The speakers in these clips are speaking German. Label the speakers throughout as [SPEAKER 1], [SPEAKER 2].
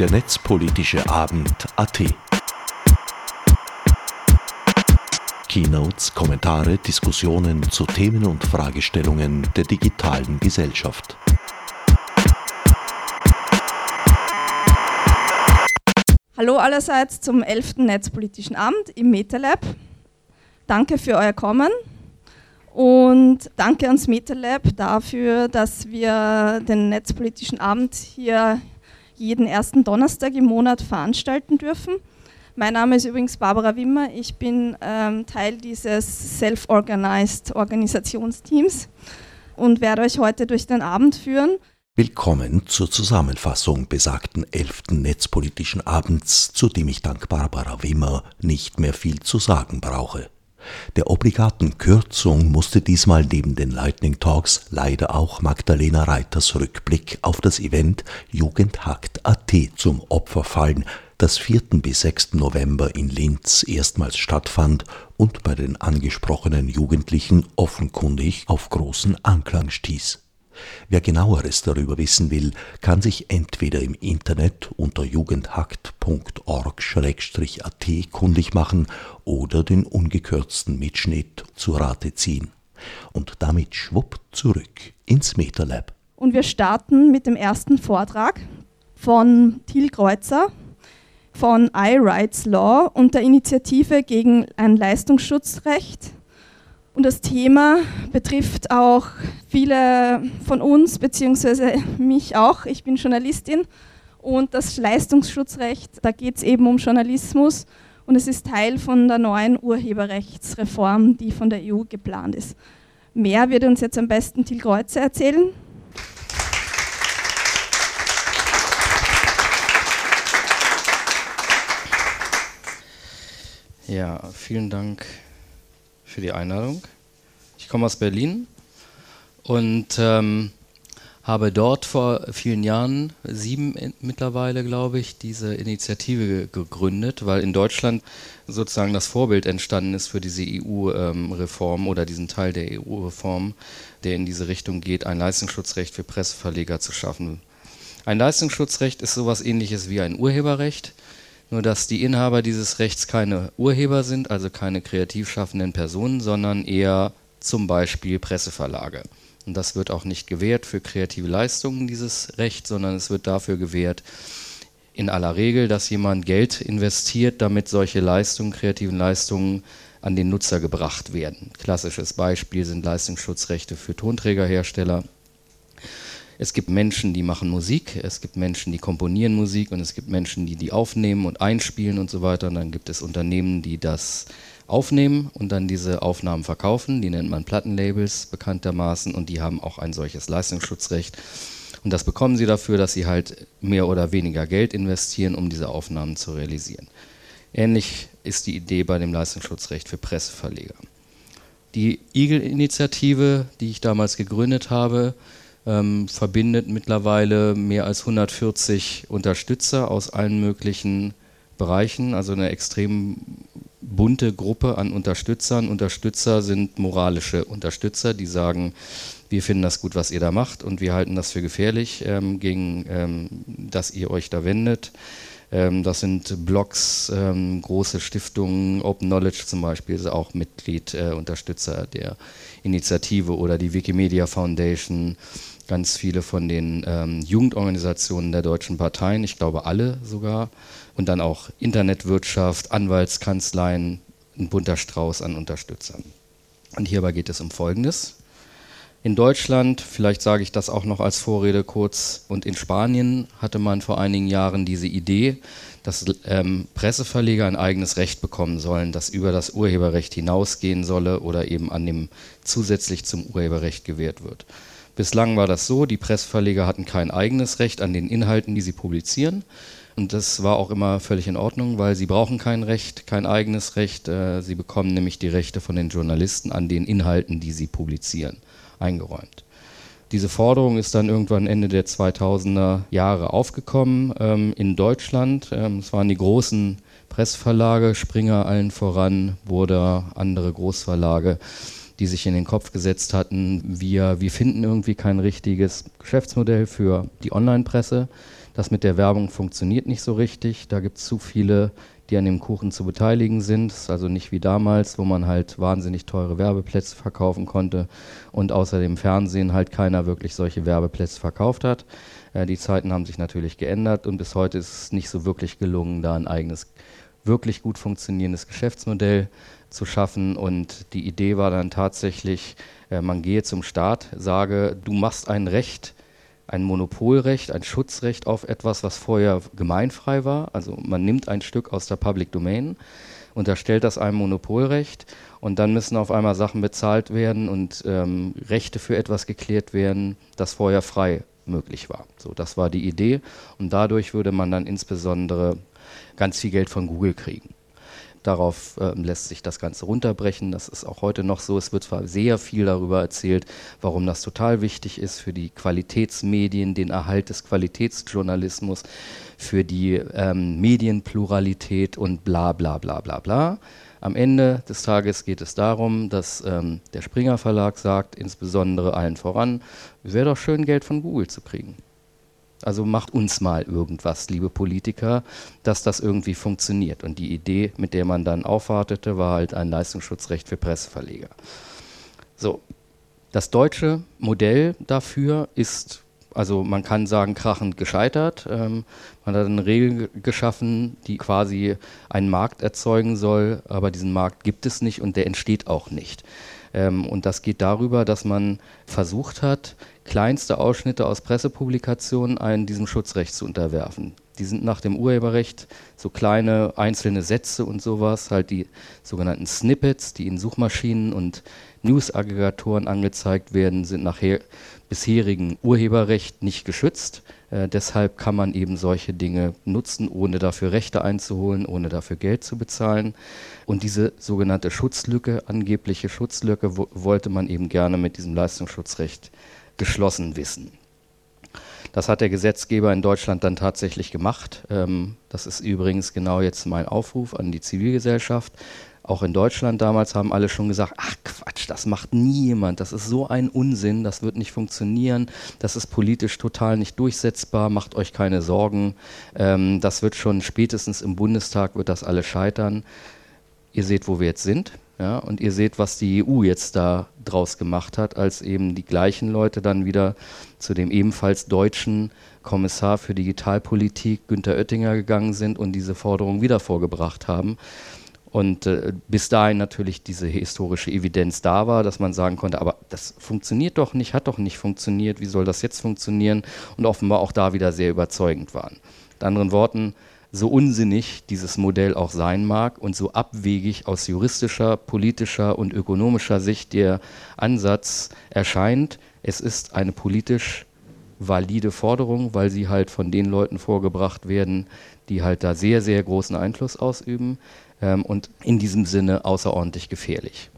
[SPEAKER 1] Der netzpolitische Abend AT. Keynotes, Kommentare, Diskussionen zu Themen und Fragestellungen der digitalen Gesellschaft.
[SPEAKER 2] Hallo allerseits zum 11. Netzpolitischen Abend im MetaLab. Danke für euer Kommen und danke ans MetaLab dafür, dass wir den Netzpolitischen Abend hier jeden ersten Donnerstag im Monat veranstalten dürfen. Mein Name ist übrigens Barbara Wimmer. Ich bin ähm, Teil dieses Self-Organized Organisationsteams und werde euch heute durch den Abend führen.
[SPEAKER 1] Willkommen zur Zusammenfassung besagten 11. Netzpolitischen Abends, zu dem ich dank Barbara Wimmer nicht mehr viel zu sagen brauche. Der obligaten Kürzung musste diesmal neben den Lightning Talks leider auch Magdalena Reiters Rückblick auf das Event Jugendhakt.at zum Opfer fallen, das 4. bis 6. November in Linz erstmals stattfand und bei den angesprochenen Jugendlichen offenkundig auf großen Anklang stieß. Wer genaueres darüber wissen will, kann sich entweder im Internet unter jugendhakt.org-at kundig machen oder den ungekürzten Mitschnitt zu Rate ziehen. Und damit schwupp zurück ins MetaLab.
[SPEAKER 2] Und wir starten mit dem ersten Vortrag von Thiel Kreuzer, von iRights Law und der Initiative gegen ein Leistungsschutzrecht. Und das Thema betrifft auch viele von uns, beziehungsweise mich auch. Ich bin Journalistin und das Leistungsschutzrecht, da geht es eben um Journalismus und es ist Teil von der neuen Urheberrechtsreform, die von der EU geplant ist. Mehr wird uns jetzt am besten Til Kreuzer erzählen.
[SPEAKER 3] Ja, vielen Dank für die Einladung. Ich komme aus Berlin und ähm, habe dort vor vielen Jahren, sieben mittlerweile glaube ich, diese Initiative gegründet, weil in Deutschland sozusagen das Vorbild entstanden ist für diese EU-Reform ähm, oder diesen Teil der EU-Reform, der in diese Richtung geht, ein Leistungsschutzrecht für Presseverleger zu schaffen. Ein Leistungsschutzrecht ist sowas ähnliches wie ein Urheberrecht nur dass die Inhaber dieses Rechts keine Urheber sind, also keine kreativ schaffenden Personen, sondern eher zum Beispiel Presseverlage. Und das wird auch nicht gewährt für kreative Leistungen, dieses Recht, sondern es wird dafür gewährt, in aller Regel, dass jemand Geld investiert, damit solche Leistungen, kreativen Leistungen an den Nutzer gebracht werden. Klassisches Beispiel sind Leistungsschutzrechte für Tonträgerhersteller es gibt Menschen, die machen Musik, es gibt Menschen, die komponieren Musik und es gibt Menschen, die die aufnehmen und einspielen und so weiter. Und dann gibt es Unternehmen, die das aufnehmen und dann diese Aufnahmen verkaufen. Die nennt man Plattenlabels bekanntermaßen und die haben auch ein solches Leistungsschutzrecht. Und das bekommen sie dafür, dass sie halt mehr oder weniger Geld investieren, um diese Aufnahmen zu realisieren. Ähnlich ist die Idee bei dem Leistungsschutzrecht für Presseverleger. Die Eagle-Initiative, die ich damals gegründet habe, ähm, verbindet mittlerweile mehr als 140 Unterstützer aus allen möglichen Bereichen, also eine extrem bunte Gruppe an Unterstützern. Unterstützer sind moralische Unterstützer, die sagen, wir finden das gut, was ihr da macht und wir halten das für gefährlich, ähm, gegen ähm, dass ihr euch da wendet. Ähm, das sind Blogs, ähm, große Stiftungen, Open Knowledge zum Beispiel ist auch Mitglied, äh, Unterstützer der Initiative oder die Wikimedia Foundation ganz viele von den ähm, Jugendorganisationen der deutschen Parteien, ich glaube alle sogar, und dann auch Internetwirtschaft, Anwaltskanzleien, ein bunter Strauß an Unterstützern. Und hierbei geht es um Folgendes. In Deutschland, vielleicht sage ich das auch noch als Vorrede kurz, und in Spanien hatte man vor einigen Jahren diese Idee, dass ähm, Presseverleger ein eigenes Recht bekommen sollen, das über das Urheberrecht hinausgehen solle oder eben an dem zusätzlich zum Urheberrecht gewährt wird. Bislang war das so, die Pressverleger hatten kein eigenes Recht an den Inhalten, die sie publizieren. Und das war auch immer völlig in Ordnung, weil sie brauchen kein Recht, kein eigenes Recht. Äh, sie bekommen nämlich die Rechte von den Journalisten an den Inhalten, die sie publizieren, eingeräumt. Diese Forderung ist dann irgendwann Ende der 2000er Jahre aufgekommen ähm, in Deutschland. Ähm, es waren die großen Pressverlage, Springer allen voran, wurde andere Großverlage die sich in den Kopf gesetzt hatten, wir, wir finden irgendwie kein richtiges Geschäftsmodell für die Online-Presse. das mit der Werbung funktioniert nicht so richtig. Da gibt es zu viele, die an dem Kuchen zu beteiligen sind. Das ist also nicht wie damals, wo man halt wahnsinnig teure Werbeplätze verkaufen konnte und außer dem Fernsehen halt keiner wirklich solche Werbeplätze verkauft hat. Äh, die Zeiten haben sich natürlich geändert und bis heute ist es nicht so wirklich gelungen, da ein eigenes, wirklich gut funktionierendes Geschäftsmodell zu schaffen. Und die Idee war dann tatsächlich, äh, man gehe zum Staat, sage, du machst ein Recht, ein Monopolrecht, ein Schutzrecht auf etwas, was vorher gemeinfrei war. Also man nimmt ein Stück aus der Public Domain, unterstellt das einem Monopolrecht und dann müssen auf einmal Sachen bezahlt werden und ähm, Rechte für etwas geklärt werden, das vorher frei möglich war. So, das war die Idee und dadurch würde man dann insbesondere ganz viel Geld von Google kriegen. Darauf äh, lässt sich das Ganze runterbrechen. Das ist auch heute noch so. Es wird zwar sehr viel darüber erzählt, warum das total wichtig ist für die Qualitätsmedien, den Erhalt des Qualitätsjournalismus, für die ähm, Medienpluralität und bla bla bla bla bla. Am Ende des Tages geht es darum, dass ähm, der Springer Verlag sagt, insbesondere allen voran, wäre doch schön, Geld von Google zu kriegen. Also macht uns mal irgendwas, liebe Politiker, dass das irgendwie funktioniert. Und die Idee, mit der man dann aufwartete, war halt ein Leistungsschutzrecht für Presseverleger. So, das deutsche Modell dafür ist, also man kann sagen, krachend gescheitert. Ähm, man hat eine Regel geschaffen, die quasi einen Markt erzeugen soll, aber diesen Markt gibt es nicht und der entsteht auch nicht. Ähm, und das geht darüber, dass man versucht hat, kleinste Ausschnitte aus Pressepublikationen einen diesem Schutzrecht zu unterwerfen. Die sind nach dem Urheberrecht so kleine einzelne Sätze und sowas, halt die sogenannten Snippets, die in Suchmaschinen und News-Aggregatoren angezeigt werden, sind nach bisherigen Urheberrecht nicht geschützt. Äh, deshalb kann man eben solche Dinge nutzen, ohne dafür Rechte einzuholen, ohne dafür Geld zu bezahlen. Und diese sogenannte Schutzlücke, angebliche Schutzlücke, wollte man eben gerne mit diesem Leistungsschutzrecht geschlossen wissen. Das hat der Gesetzgeber in Deutschland dann tatsächlich gemacht. Ähm, das ist übrigens genau jetzt mein Aufruf an die Zivilgesellschaft. Auch in Deutschland damals haben alle schon gesagt, ach Quatsch, das macht nie jemand, das ist so ein Unsinn, das wird nicht funktionieren, das ist politisch total nicht durchsetzbar, macht euch keine Sorgen, ähm, das wird schon spätestens im Bundestag wird das alles scheitern. Ihr seht, wo wir jetzt sind. Ja, und ihr seht, was die EU jetzt da draus gemacht hat, als eben die gleichen Leute dann wieder zu dem ebenfalls deutschen Kommissar für Digitalpolitik Günter Oettinger gegangen sind und diese Forderung wieder vorgebracht haben. Und äh, bis dahin natürlich diese historische Evidenz da war, dass man sagen konnte, aber das funktioniert doch nicht, hat doch nicht funktioniert, wie soll das jetzt funktionieren? Und offenbar auch da wieder sehr überzeugend waren. Mit anderen Worten, so unsinnig dieses Modell auch sein mag und so abwegig aus juristischer, politischer und ökonomischer Sicht der Ansatz erscheint, es ist eine politisch valide Forderung, weil sie halt von den Leuten vorgebracht werden, die halt da sehr, sehr großen Einfluss ausüben ähm, und in diesem Sinne außerordentlich gefährlich.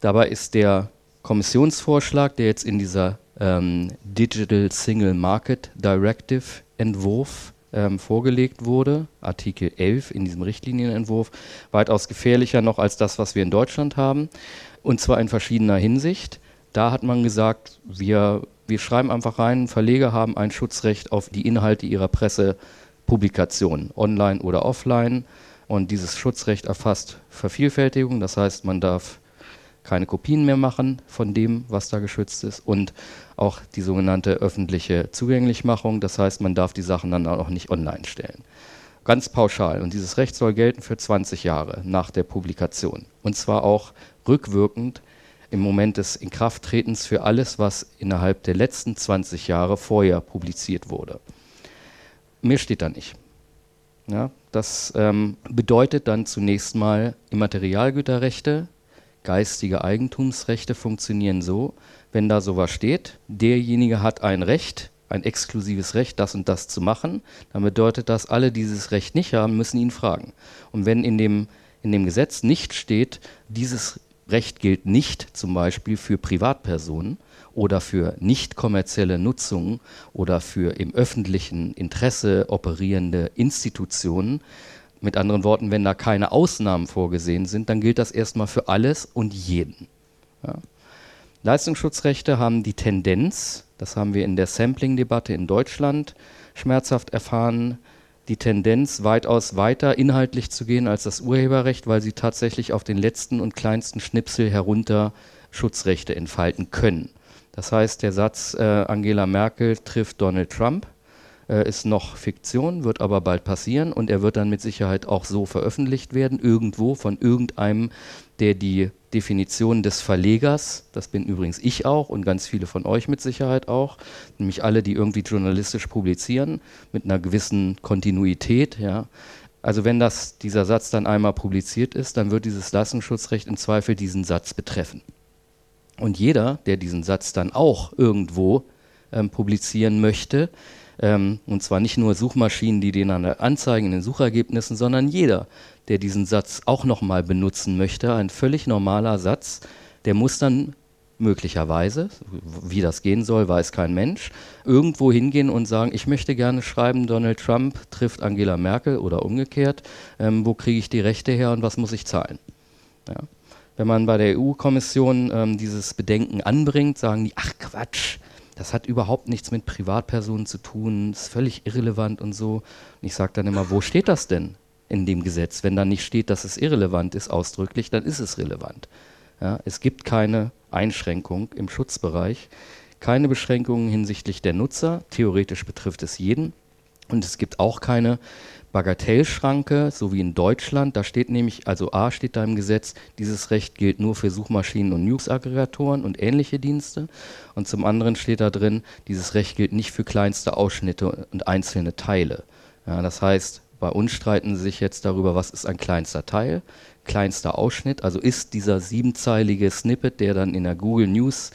[SPEAKER 3] Dabei ist der Kommissionsvorschlag, der jetzt in dieser ähm, Digital Single Market Directive Entwurf ähm, vorgelegt wurde, Artikel 11 in diesem Richtlinienentwurf, weitaus gefährlicher noch als das, was wir in Deutschland haben. Und zwar in verschiedener Hinsicht. Da hat man gesagt, wir, wir schreiben einfach rein, Verleger haben ein Schutzrecht auf die Inhalte ihrer Pressepublikationen, online oder offline. Und dieses Schutzrecht erfasst Vervielfältigung, das heißt, man darf keine Kopien mehr machen von dem, was da geschützt ist und auch die sogenannte öffentliche Zugänglichmachung. Das heißt, man darf die Sachen dann auch nicht online stellen. Ganz pauschal. Und dieses Recht soll gelten für 20 Jahre nach der Publikation. Und zwar auch rückwirkend im Moment des Inkrafttretens für alles, was innerhalb der letzten 20 Jahre vorher publiziert wurde. Mehr steht da nicht. Ja, das ähm, bedeutet dann zunächst mal Immaterialgüterrechte, geistige Eigentumsrechte funktionieren so, wenn da sowas steht, derjenige hat ein Recht, ein exklusives Recht, das und das zu machen, dann bedeutet das, alle, die dieses Recht nicht haben, müssen ihn fragen. Und wenn in dem, in dem Gesetz nicht steht, dieses Recht gilt nicht zum Beispiel für Privatpersonen oder für nicht kommerzielle Nutzung oder für im öffentlichen Interesse operierende Institutionen, mit anderen Worten, wenn da keine Ausnahmen vorgesehen sind, dann gilt das erstmal für alles und jeden. Ja. Leistungsschutzrechte haben die Tendenz, das haben wir in der Sampling-Debatte in Deutschland schmerzhaft erfahren die Tendenz, weitaus weiter inhaltlich zu gehen als das Urheberrecht, weil sie tatsächlich auf den letzten und kleinsten Schnipsel herunter Schutzrechte entfalten können. Das heißt, der Satz äh, Angela Merkel trifft Donald Trump äh, ist noch Fiktion, wird aber bald passieren und er wird dann mit Sicherheit auch so veröffentlicht werden, irgendwo von irgendeinem, der die Definition des Verlegers, das bin übrigens ich auch und ganz viele von euch mit Sicherheit auch, nämlich alle, die irgendwie journalistisch publizieren, mit einer gewissen Kontinuität, ja. Also wenn das, dieser Satz dann einmal publiziert ist, dann wird dieses Lassenschutzrecht im Zweifel diesen Satz betreffen. Und jeder, der diesen Satz dann auch irgendwo ähm, publizieren möchte, ähm, und zwar nicht nur Suchmaschinen, die den anzeigen in den Suchergebnissen, sondern jeder, der diesen Satz auch nochmal benutzen möchte, ein völlig normaler Satz, der muss dann möglicherweise, wie das gehen soll, weiß kein Mensch, irgendwo hingehen und sagen, ich möchte gerne schreiben, Donald Trump trifft Angela Merkel oder umgekehrt, ähm, wo kriege ich die Rechte her und was muss ich zahlen. Ja. Wenn man bei der EU-Kommission ähm, dieses Bedenken anbringt, sagen die, ach Quatsch, das hat überhaupt nichts mit Privatpersonen zu tun, ist völlig irrelevant und so. Und ich sage dann immer, wo steht das denn in dem Gesetz? Wenn da nicht steht, dass es irrelevant ist, ausdrücklich, dann ist es relevant. Ja, es gibt keine Einschränkung im Schutzbereich, keine Beschränkungen hinsichtlich der Nutzer. Theoretisch betrifft es jeden. Und es gibt auch keine Bagatellschranke, so wie in Deutschland. Da steht nämlich, also A steht da im Gesetz, dieses Recht gilt nur für Suchmaschinen und News-Aggregatoren und ähnliche Dienste. Und zum anderen steht da drin, dieses Recht gilt nicht für kleinste Ausschnitte und einzelne Teile. Ja, das heißt, bei uns streiten sie sich jetzt darüber, was ist ein kleinster Teil, kleinster Ausschnitt. Also ist dieser siebenzeilige Snippet, der dann in der Google News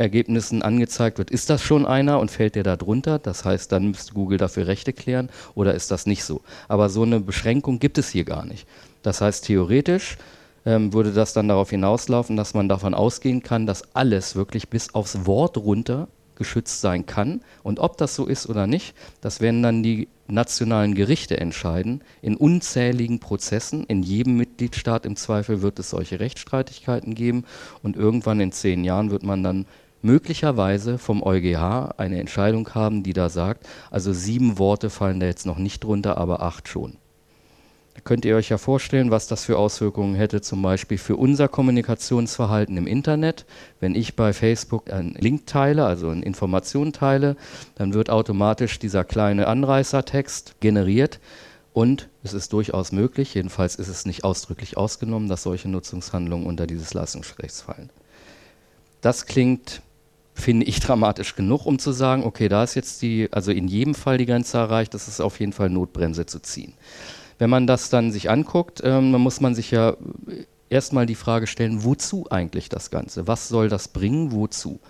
[SPEAKER 3] Ergebnissen angezeigt wird, ist das schon einer und fällt der da drunter? Das heißt, dann müsste Google dafür Rechte klären oder ist das nicht so? Aber so eine Beschränkung gibt es hier gar nicht. Das heißt, theoretisch ähm, würde das dann darauf hinauslaufen, dass man davon ausgehen kann, dass alles wirklich bis aufs Wort runter geschützt sein kann. Und ob das so ist oder nicht, das werden dann die nationalen Gerichte entscheiden. In unzähligen Prozessen, in jedem Mitgliedstaat im Zweifel wird es solche Rechtsstreitigkeiten geben. Und irgendwann in zehn Jahren wird man dann möglicherweise vom EuGH eine Entscheidung haben, die da sagt, also sieben Worte fallen da jetzt noch nicht drunter, aber acht schon. Da könnt ihr euch ja vorstellen, was das für Auswirkungen hätte, zum Beispiel für unser Kommunikationsverhalten im Internet. Wenn ich bei Facebook einen Link teile, also eine Information teile, dann wird automatisch dieser kleine Anreißertext generiert. Und es ist durchaus möglich, jedenfalls ist es nicht ausdrücklich ausgenommen, dass solche Nutzungshandlungen unter dieses Leistungsrechts fallen. Das klingt finde ich dramatisch genug, um zu sagen, okay, da ist jetzt die, also in jedem Fall die Grenze erreicht, das ist auf jeden Fall Notbremse zu ziehen. Wenn man das dann sich anguckt, ähm, dann muss man sich ja erstmal die Frage stellen, wozu eigentlich das Ganze? Was soll das bringen? Wozu?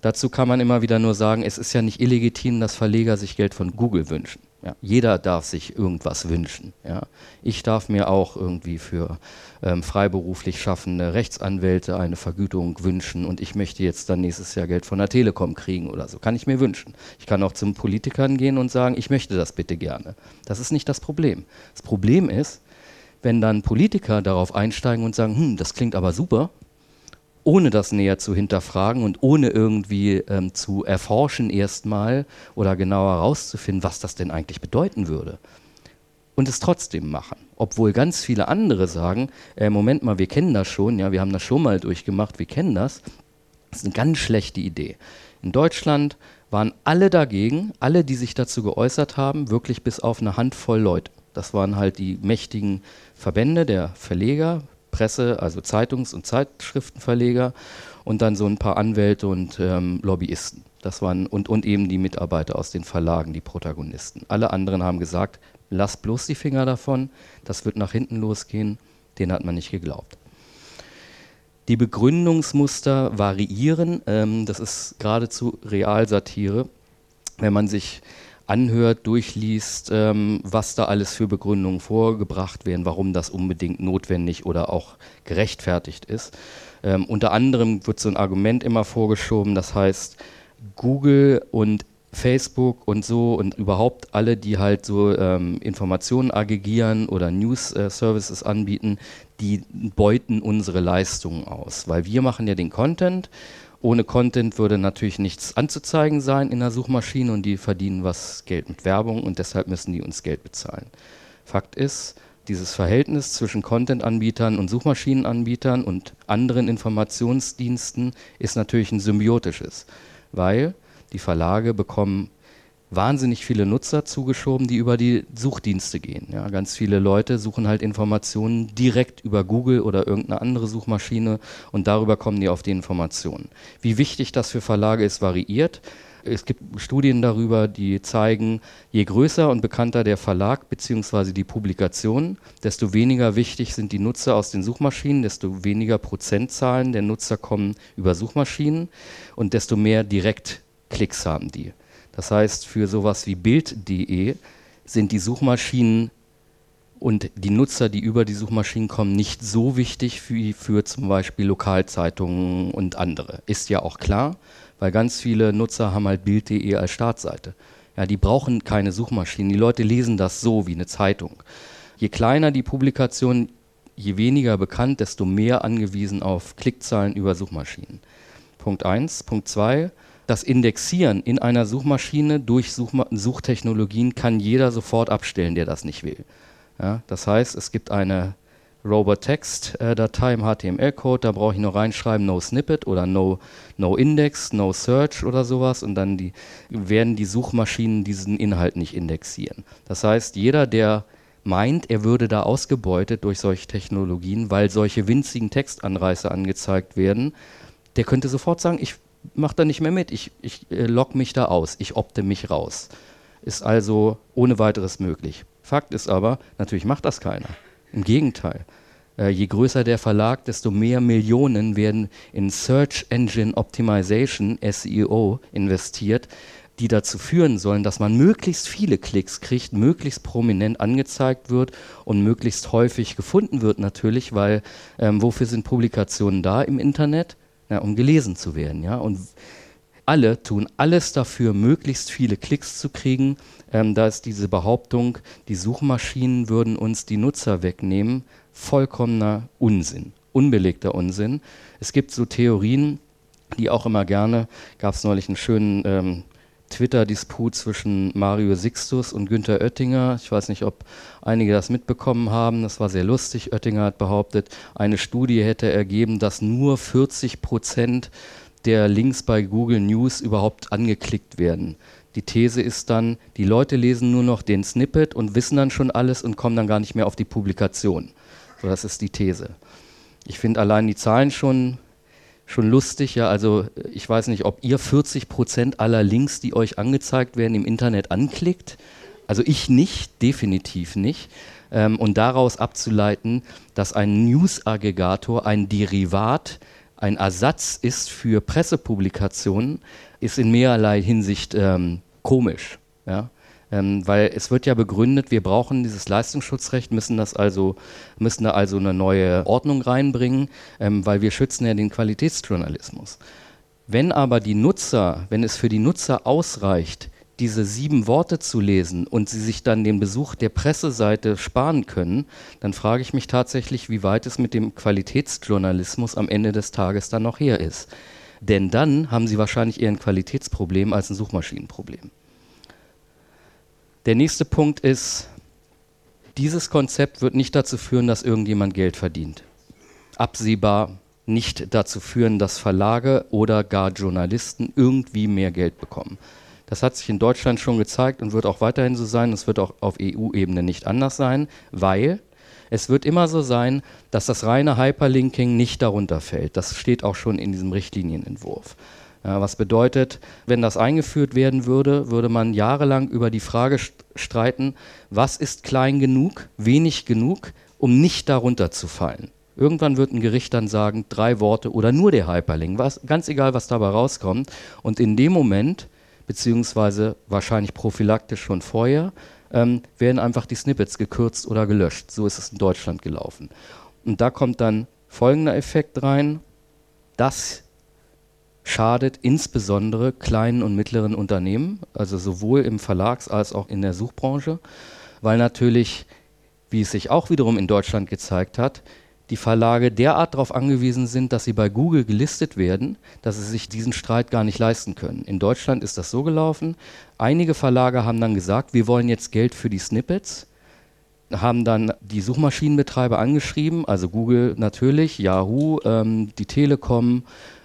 [SPEAKER 3] Dazu kann man immer wieder nur sagen, es ist ja nicht illegitim, dass Verleger sich Geld von Google wünschen. Ja, jeder darf sich irgendwas wünschen. Ja. Ich darf mir auch irgendwie für ähm, freiberuflich schaffende Rechtsanwälte eine Vergütung wünschen und ich möchte jetzt dann nächstes Jahr Geld von der Telekom kriegen oder so. Kann ich mir wünschen. Ich kann auch zum Politikern gehen und sagen, ich möchte das bitte gerne. Das ist nicht das Problem. Das Problem ist, wenn dann Politiker darauf einsteigen und sagen, hm, das klingt aber super, ohne das näher zu hinterfragen und ohne irgendwie ähm, zu erforschen erstmal oder genauer herauszufinden, was das denn eigentlich bedeuten würde. Und es trotzdem machen. Obwohl ganz viele andere sagen, äh, Moment mal, wir kennen das schon, ja, wir haben das schon mal durchgemacht, wir kennen das. Das ist eine ganz schlechte Idee. In Deutschland waren alle dagegen, alle, die sich dazu geäußert haben, wirklich bis auf eine Handvoll Leute. Das waren halt die mächtigen Verbände der Verleger, Presse, also Zeitungs- und Zeitschriftenverleger und dann so ein paar Anwälte und ähm, Lobbyisten. Das waren und, und eben die Mitarbeiter aus den Verlagen, die Protagonisten. Alle anderen haben gesagt, lass bloß die Finger davon, das wird nach hinten losgehen. Den hat man nicht geglaubt. Die Begründungsmuster variieren, ähm, das ist geradezu Realsatire. Wenn man sich anhört, durchliest, ähm, was da alles für Begründungen vorgebracht werden, warum das unbedingt notwendig oder auch gerechtfertigt ist. Ähm, unter anderem wird so ein Argument immer vorgeschoben, das heißt, Google und Facebook und so und überhaupt alle, die halt so ähm, Informationen aggregieren oder News-Services äh, anbieten, die beuten unsere Leistungen aus, weil wir machen ja den Content ohne Content würde natürlich nichts anzuzeigen sein in der Suchmaschine und die verdienen was Geld mit Werbung und deshalb müssen die uns Geld bezahlen. Fakt ist, dieses Verhältnis zwischen Content-Anbietern und Suchmaschinenanbietern und anderen Informationsdiensten ist natürlich ein symbiotisches, weil die Verlage bekommen wahnsinnig viele Nutzer zugeschoben, die über die Suchdienste gehen. Ja, ganz viele Leute suchen halt Informationen direkt über Google oder irgendeine andere Suchmaschine und darüber kommen die auf die Informationen. Wie wichtig das für Verlage ist, variiert. Es gibt Studien darüber, die zeigen, je größer und bekannter der Verlag bzw. die Publikation, desto weniger wichtig sind die Nutzer aus den Suchmaschinen, desto weniger Prozentzahlen der Nutzer kommen über Suchmaschinen und desto mehr Direktklicks haben die. Das heißt, für sowas wie Bild.de sind die Suchmaschinen und die Nutzer, die über die Suchmaschinen kommen, nicht so wichtig wie für zum Beispiel Lokalzeitungen und andere. Ist ja auch klar, weil ganz viele Nutzer haben halt Bild.de als Startseite. Ja, die brauchen keine Suchmaschinen. Die Leute lesen das so wie eine Zeitung. Je kleiner die Publikation, je weniger bekannt, desto mehr angewiesen auf Klickzahlen über Suchmaschinen. Punkt 1. Punkt 2 das Indexieren in einer Suchmaschine durch Suchma Suchtechnologien kann jeder sofort abstellen, der das nicht will. Ja, das heißt, es gibt eine Robot-Text-Datei im HTML-Code, da brauche ich nur reinschreiben No Snippet oder No, no Index, No Search oder sowas und dann die, werden die Suchmaschinen diesen Inhalt nicht indexieren. Das heißt, jeder, der meint, er würde da ausgebeutet durch solche Technologien, weil solche winzigen Textanreißer angezeigt werden, der könnte sofort sagen, ich mache da nicht mehr mit, ich, ich äh, log mich da aus, ich opte mich raus. Ist also ohne weiteres möglich. Fakt ist aber, natürlich macht das keiner. Im Gegenteil. Äh, je größer der Verlag, desto mehr Millionen werden in Search Engine Optimization, SEO, investiert, die dazu führen sollen, dass man möglichst viele Klicks kriegt, möglichst prominent angezeigt wird und möglichst häufig gefunden wird natürlich, weil ähm, wofür sind Publikationen da im Internet? Ja, um gelesen zu werden. Ja? Und alle tun alles dafür, möglichst viele Klicks zu kriegen. Ähm, da ist diese Behauptung, die Suchmaschinen würden uns die Nutzer wegnehmen, vollkommener Unsinn, unbelegter Unsinn. Es gibt so Theorien, die auch immer gerne, gab es neulich einen schönen ähm, Twitter-Disput zwischen Mario Sixtus und Günther Oettinger. Ich weiß nicht, ob einige das mitbekommen haben. Das war sehr lustig. Oettinger hat behauptet, eine Studie hätte ergeben, dass nur 40 Prozent der Links bei Google News überhaupt angeklickt werden. Die These ist dann, die Leute lesen nur noch den Snippet und wissen dann schon alles und kommen dann gar nicht mehr auf die Publikation. So, das ist die These. Ich finde allein die Zahlen schon schon lustig. Ja, also ich weiß nicht, ob ihr 40 Prozent aller Links, die euch angezeigt werden, im Internet anklickt. Also ich nicht, definitiv nicht. Ähm, und daraus abzuleiten, dass ein News-Aggregator ein Derivat, ein Ersatz ist für Pressepublikationen, ist in mehrerlei Hinsicht ähm, komisch. Ja? Ähm, weil es wird ja begründet, wir brauchen dieses Leistungsschutzrecht, müssen das also, müssen da also eine neue Ordnung reinbringen, ähm, weil wir schützen ja den Qualitätsjournalismus. Wenn aber die Nutzer, wenn es für die Nutzer ausreicht, diese sieben Worte zu lesen und sie sich dann den Besuch der Presseseite sparen können, dann frage ich mich tatsächlich, wie weit es mit dem Qualitätsjournalismus am Ende des Tages dann noch her ist. Denn dann haben sie wahrscheinlich eher ein Qualitätsproblem als ein Suchmaschinenproblem. Der nächste Punkt ist, dieses Konzept wird nicht dazu führen, dass irgendjemand Geld verdient. Absehbar nicht dazu führen, dass Verlage oder gar Journalisten irgendwie mehr Geld bekommen. Das hat sich in Deutschland schon gezeigt und wird auch weiterhin so sein. Es wird auch auf EU-Ebene nicht anders sein, weil es wird immer so sein, dass das reine Hyperlinking nicht darunter fällt. Das steht auch schon in diesem Richtlinienentwurf. Was bedeutet, wenn das eingeführt werden würde, würde man jahrelang über die Frage streiten, was ist klein genug, wenig genug, um nicht darunter zu fallen. Irgendwann wird ein Gericht dann sagen, drei Worte oder nur der Hyperlink, was, ganz egal, was dabei rauskommt. Und in dem Moment, beziehungsweise wahrscheinlich prophylaktisch schon vorher, ähm, werden einfach die Snippets gekürzt oder gelöscht. So ist es in Deutschland gelaufen. Und da kommt dann folgender Effekt rein. Das schadet insbesondere kleinen und mittleren Unternehmen, also sowohl im Verlags- als auch in der Suchbranche, weil natürlich, wie es sich auch wiederum in Deutschland gezeigt hat, die Verlage derart darauf angewiesen sind, dass sie bei Google gelistet werden, dass sie sich diesen Streit gar nicht leisten können. In Deutschland ist das so gelaufen. Einige Verlage haben dann gesagt, wir wollen jetzt Geld für die Snippets, haben dann die Suchmaschinenbetreiber angeschrieben, also Google natürlich, Yahoo, ähm, die Telekom,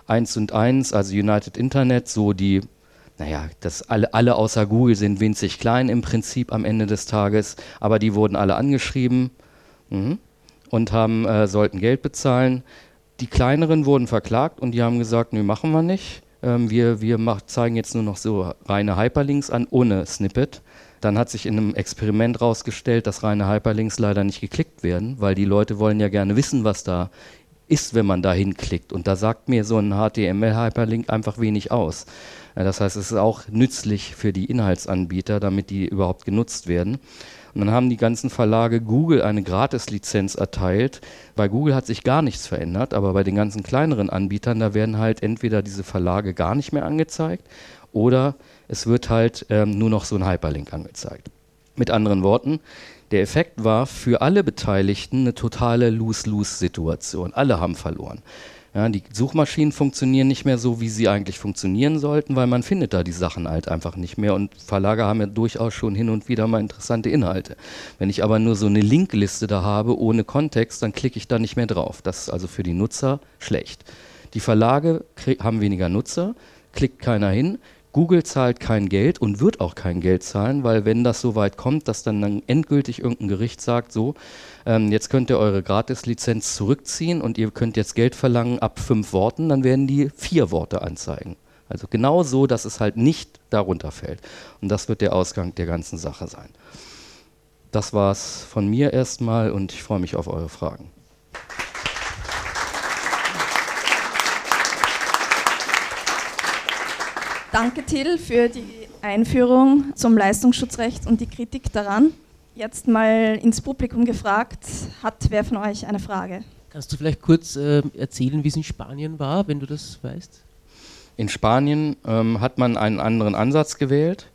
[SPEAKER 3] 1 und 1, also United Internet, so die, naja, das alle, alle außer Google sind winzig klein im Prinzip am Ende des Tages, aber die wurden alle angeschrieben. Mhm und haben, äh, sollten Geld bezahlen. Die kleineren wurden verklagt und die haben gesagt, nö, machen wir nicht. Ähm, wir wir mach, zeigen jetzt nur noch so reine Hyperlinks an, ohne Snippet. Dann hat sich in einem Experiment herausgestellt, dass reine Hyperlinks leider nicht geklickt werden, weil die Leute wollen ja gerne wissen, was da ist, wenn man da hinklickt. Und da sagt mir so ein HTML-Hyperlink einfach wenig aus. Das heißt, es ist auch nützlich für die Inhaltsanbieter, damit die überhaupt genutzt werden. Und dann haben die ganzen Verlage Google eine Gratislizenz erteilt. Bei Google hat sich gar nichts verändert, aber bei den ganzen kleineren Anbietern, da werden halt entweder diese Verlage gar nicht mehr angezeigt oder es wird halt ähm, nur noch so ein Hyperlink angezeigt. Mit anderen Worten, der Effekt war für alle Beteiligten eine totale Lose-Lose-Situation. Alle haben verloren. Ja, die Suchmaschinen funktionieren nicht mehr so, wie sie eigentlich funktionieren sollten, weil man findet da die Sachen halt einfach nicht mehr und Verlage haben ja durchaus schon hin und wieder mal interessante Inhalte. Wenn ich aber nur so eine Linkliste da habe ohne Kontext, dann klicke ich da nicht mehr drauf. Das ist also für die Nutzer schlecht. Die Verlage haben weniger Nutzer, klickt keiner hin, Google zahlt kein Geld und wird auch kein Geld zahlen, weil wenn das so weit kommt, dass dann, dann endgültig irgendein Gericht sagt, so, ähm, jetzt könnt ihr eure Gratislizenz zurückziehen und ihr könnt jetzt Geld verlangen ab fünf Worten, dann werden die vier Worte anzeigen. Also genau so, dass es halt nicht darunter fällt. Und das wird der Ausgang der ganzen Sache sein. Das war's von mir erstmal und ich freue mich auf eure Fragen.
[SPEAKER 2] Danke, Till, für die Einführung zum Leistungsschutzrecht und die Kritik daran. Jetzt mal ins Publikum gefragt, hat wer von euch eine Frage?
[SPEAKER 4] Kannst du vielleicht kurz äh, erzählen, wie es in Spanien war, wenn du das weißt?
[SPEAKER 3] In Spanien ähm, hat man einen anderen Ansatz gewählt.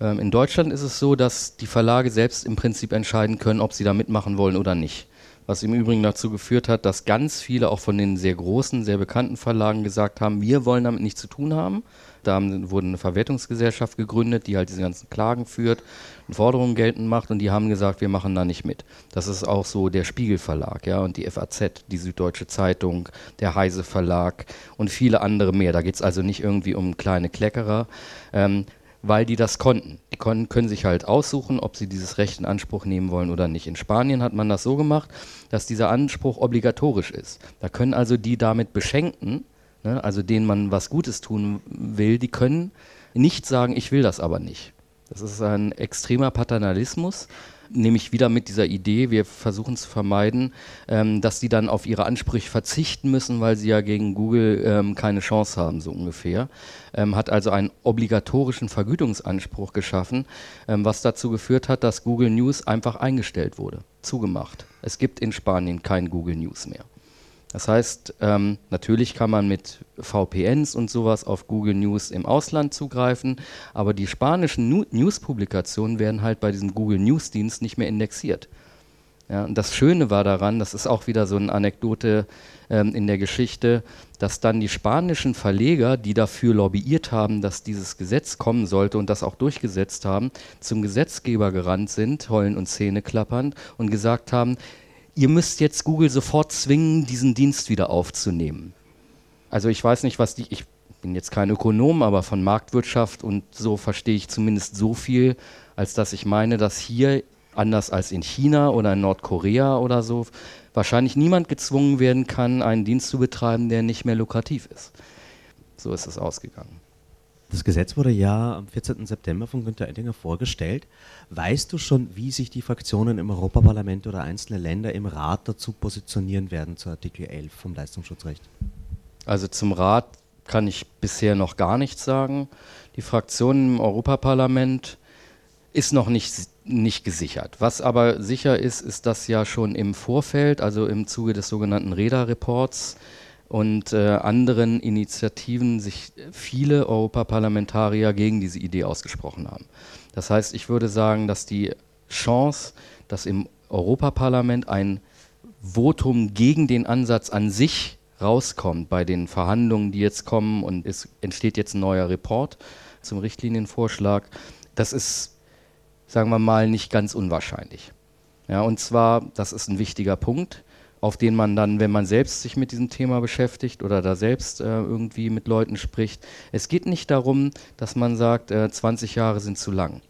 [SPEAKER 3] Ähm, in Deutschland ist es so, dass die Verlage selbst im Prinzip entscheiden können, ob sie da mitmachen wollen oder nicht. Was im Übrigen dazu geführt hat, dass ganz viele auch von den sehr großen, sehr bekannten Verlagen gesagt haben, wir wollen damit nichts zu tun haben da wurde eine Verwertungsgesellschaft gegründet, die halt diese ganzen Klagen führt und Forderungen geltend macht und die haben gesagt, wir machen da nicht mit. Das ist auch so der Spiegel Verlag, ja, und die FAZ, die Süddeutsche Zeitung, der Heise Verlag und viele andere mehr. Da geht es also nicht irgendwie um kleine Kleckerer. Ähm, weil die das konnten. Die können, können sich halt aussuchen, ob sie dieses Recht in Anspruch nehmen wollen oder nicht. In Spanien hat man das so gemacht, dass dieser Anspruch obligatorisch ist. Da können also die damit Beschenkten ne, also denen man was Gutes tun will, die können nicht sagen, ich will das aber nicht. Das ist ein extremer Paternalismus, nämlich wieder mit dieser Idee, wir versuchen zu vermeiden, ähm, dass die dann auf ihre Ansprüche verzichten müssen, weil sie ja gegen Google ähm, keine Chance haben, so ungefähr. Ähm, hat also einen obligatorischen Vergütungsanspruch geschaffen, ähm, was dazu geführt hat, dass Google News einfach eingestellt wurde, zugemacht. Es gibt in Spanien kein Google News mehr. Das heißt, ähm, natürlich kann man mit VPNs und sowas auf Google News im Ausland zugreifen, aber die spanischen nu News-Publikationen werden halt bei diesem Google News-Dienst nicht mehr indexiert. Ja, und das Schöne war daran, das ist auch wieder so eine Anekdote ähm, in der Geschichte, dass dann die spanischen Verleger, die dafür lobbyiert haben, dass dieses Gesetz kommen sollte und das auch durchgesetzt haben, zum Gesetzgeber gerannt sind, heulen und Zähne klappernd und gesagt haben, ihr müsst jetzt Google sofort zwingen, diesen Dienst wieder aufzunehmen. Also ich weiß nicht, was die, ich bin jetzt kein Ökonom, aber von Marktwirtschaft und so verstehe ich zumindest so viel, als dass ich meine, dass hier, anders als in China oder in Nordkorea oder so, wahrscheinlich niemand gezwungen werden kann, einen Dienst zu betreiben, der nicht mehr lukrativ ist. So ist es ausgegangen.
[SPEAKER 5] Das Gesetz wurde ja am 14. September von Günter Oettinger vorgestellt. Weißt du schon, wie sich die Fraktionen im Europaparlament oder einzelne Länder im Rat dazu positionieren werden zu Artikel 11 vom Leistungsschutzrecht?
[SPEAKER 3] Also zum Rat kann ich bisher noch gar nichts sagen. Die Fraktion im Europaparlament ist noch nicht, nicht gesichert. Was aber sicher ist, ist, dass ja schon im Vorfeld, also im Zuge des sogenannten REDA-Reports, und äh, anderen Initiativen sich viele Europaparlamentarier gegen diese Idee ausgesprochen haben. Das heißt, ich würde sagen, dass die Chance, dass im Europaparlament ein Votum gegen den Ansatz an sich rauskommt bei den Verhandlungen, die jetzt kommen und es entsteht jetzt ein neuer Report zum Richtlinienvorschlag, das ist, sagen wir mal, nicht ganz unwahrscheinlich. Ja, und zwar, das ist ein wichtiger Punkt, auf den man dann, wenn man selbst sich mit diesem Thema beschäftigt oder da selbst äh, irgendwie mit Leuten spricht, es geht nicht darum, dass man sagt, äh, 20 Jahre sind zu lang.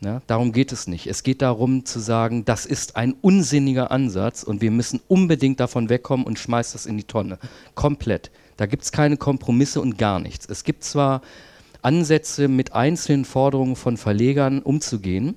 [SPEAKER 3] Ja, darum geht es nicht. Es geht darum zu sagen, das ist ein unsinniger Ansatz und wir müssen unbedingt davon wegkommen und schmeißt das in die Tonne. Komplett. Da gibt es keine Kompromisse und gar nichts. Es gibt zwar Ansätze, mit einzelnen Forderungen von Verlegern umzugehen,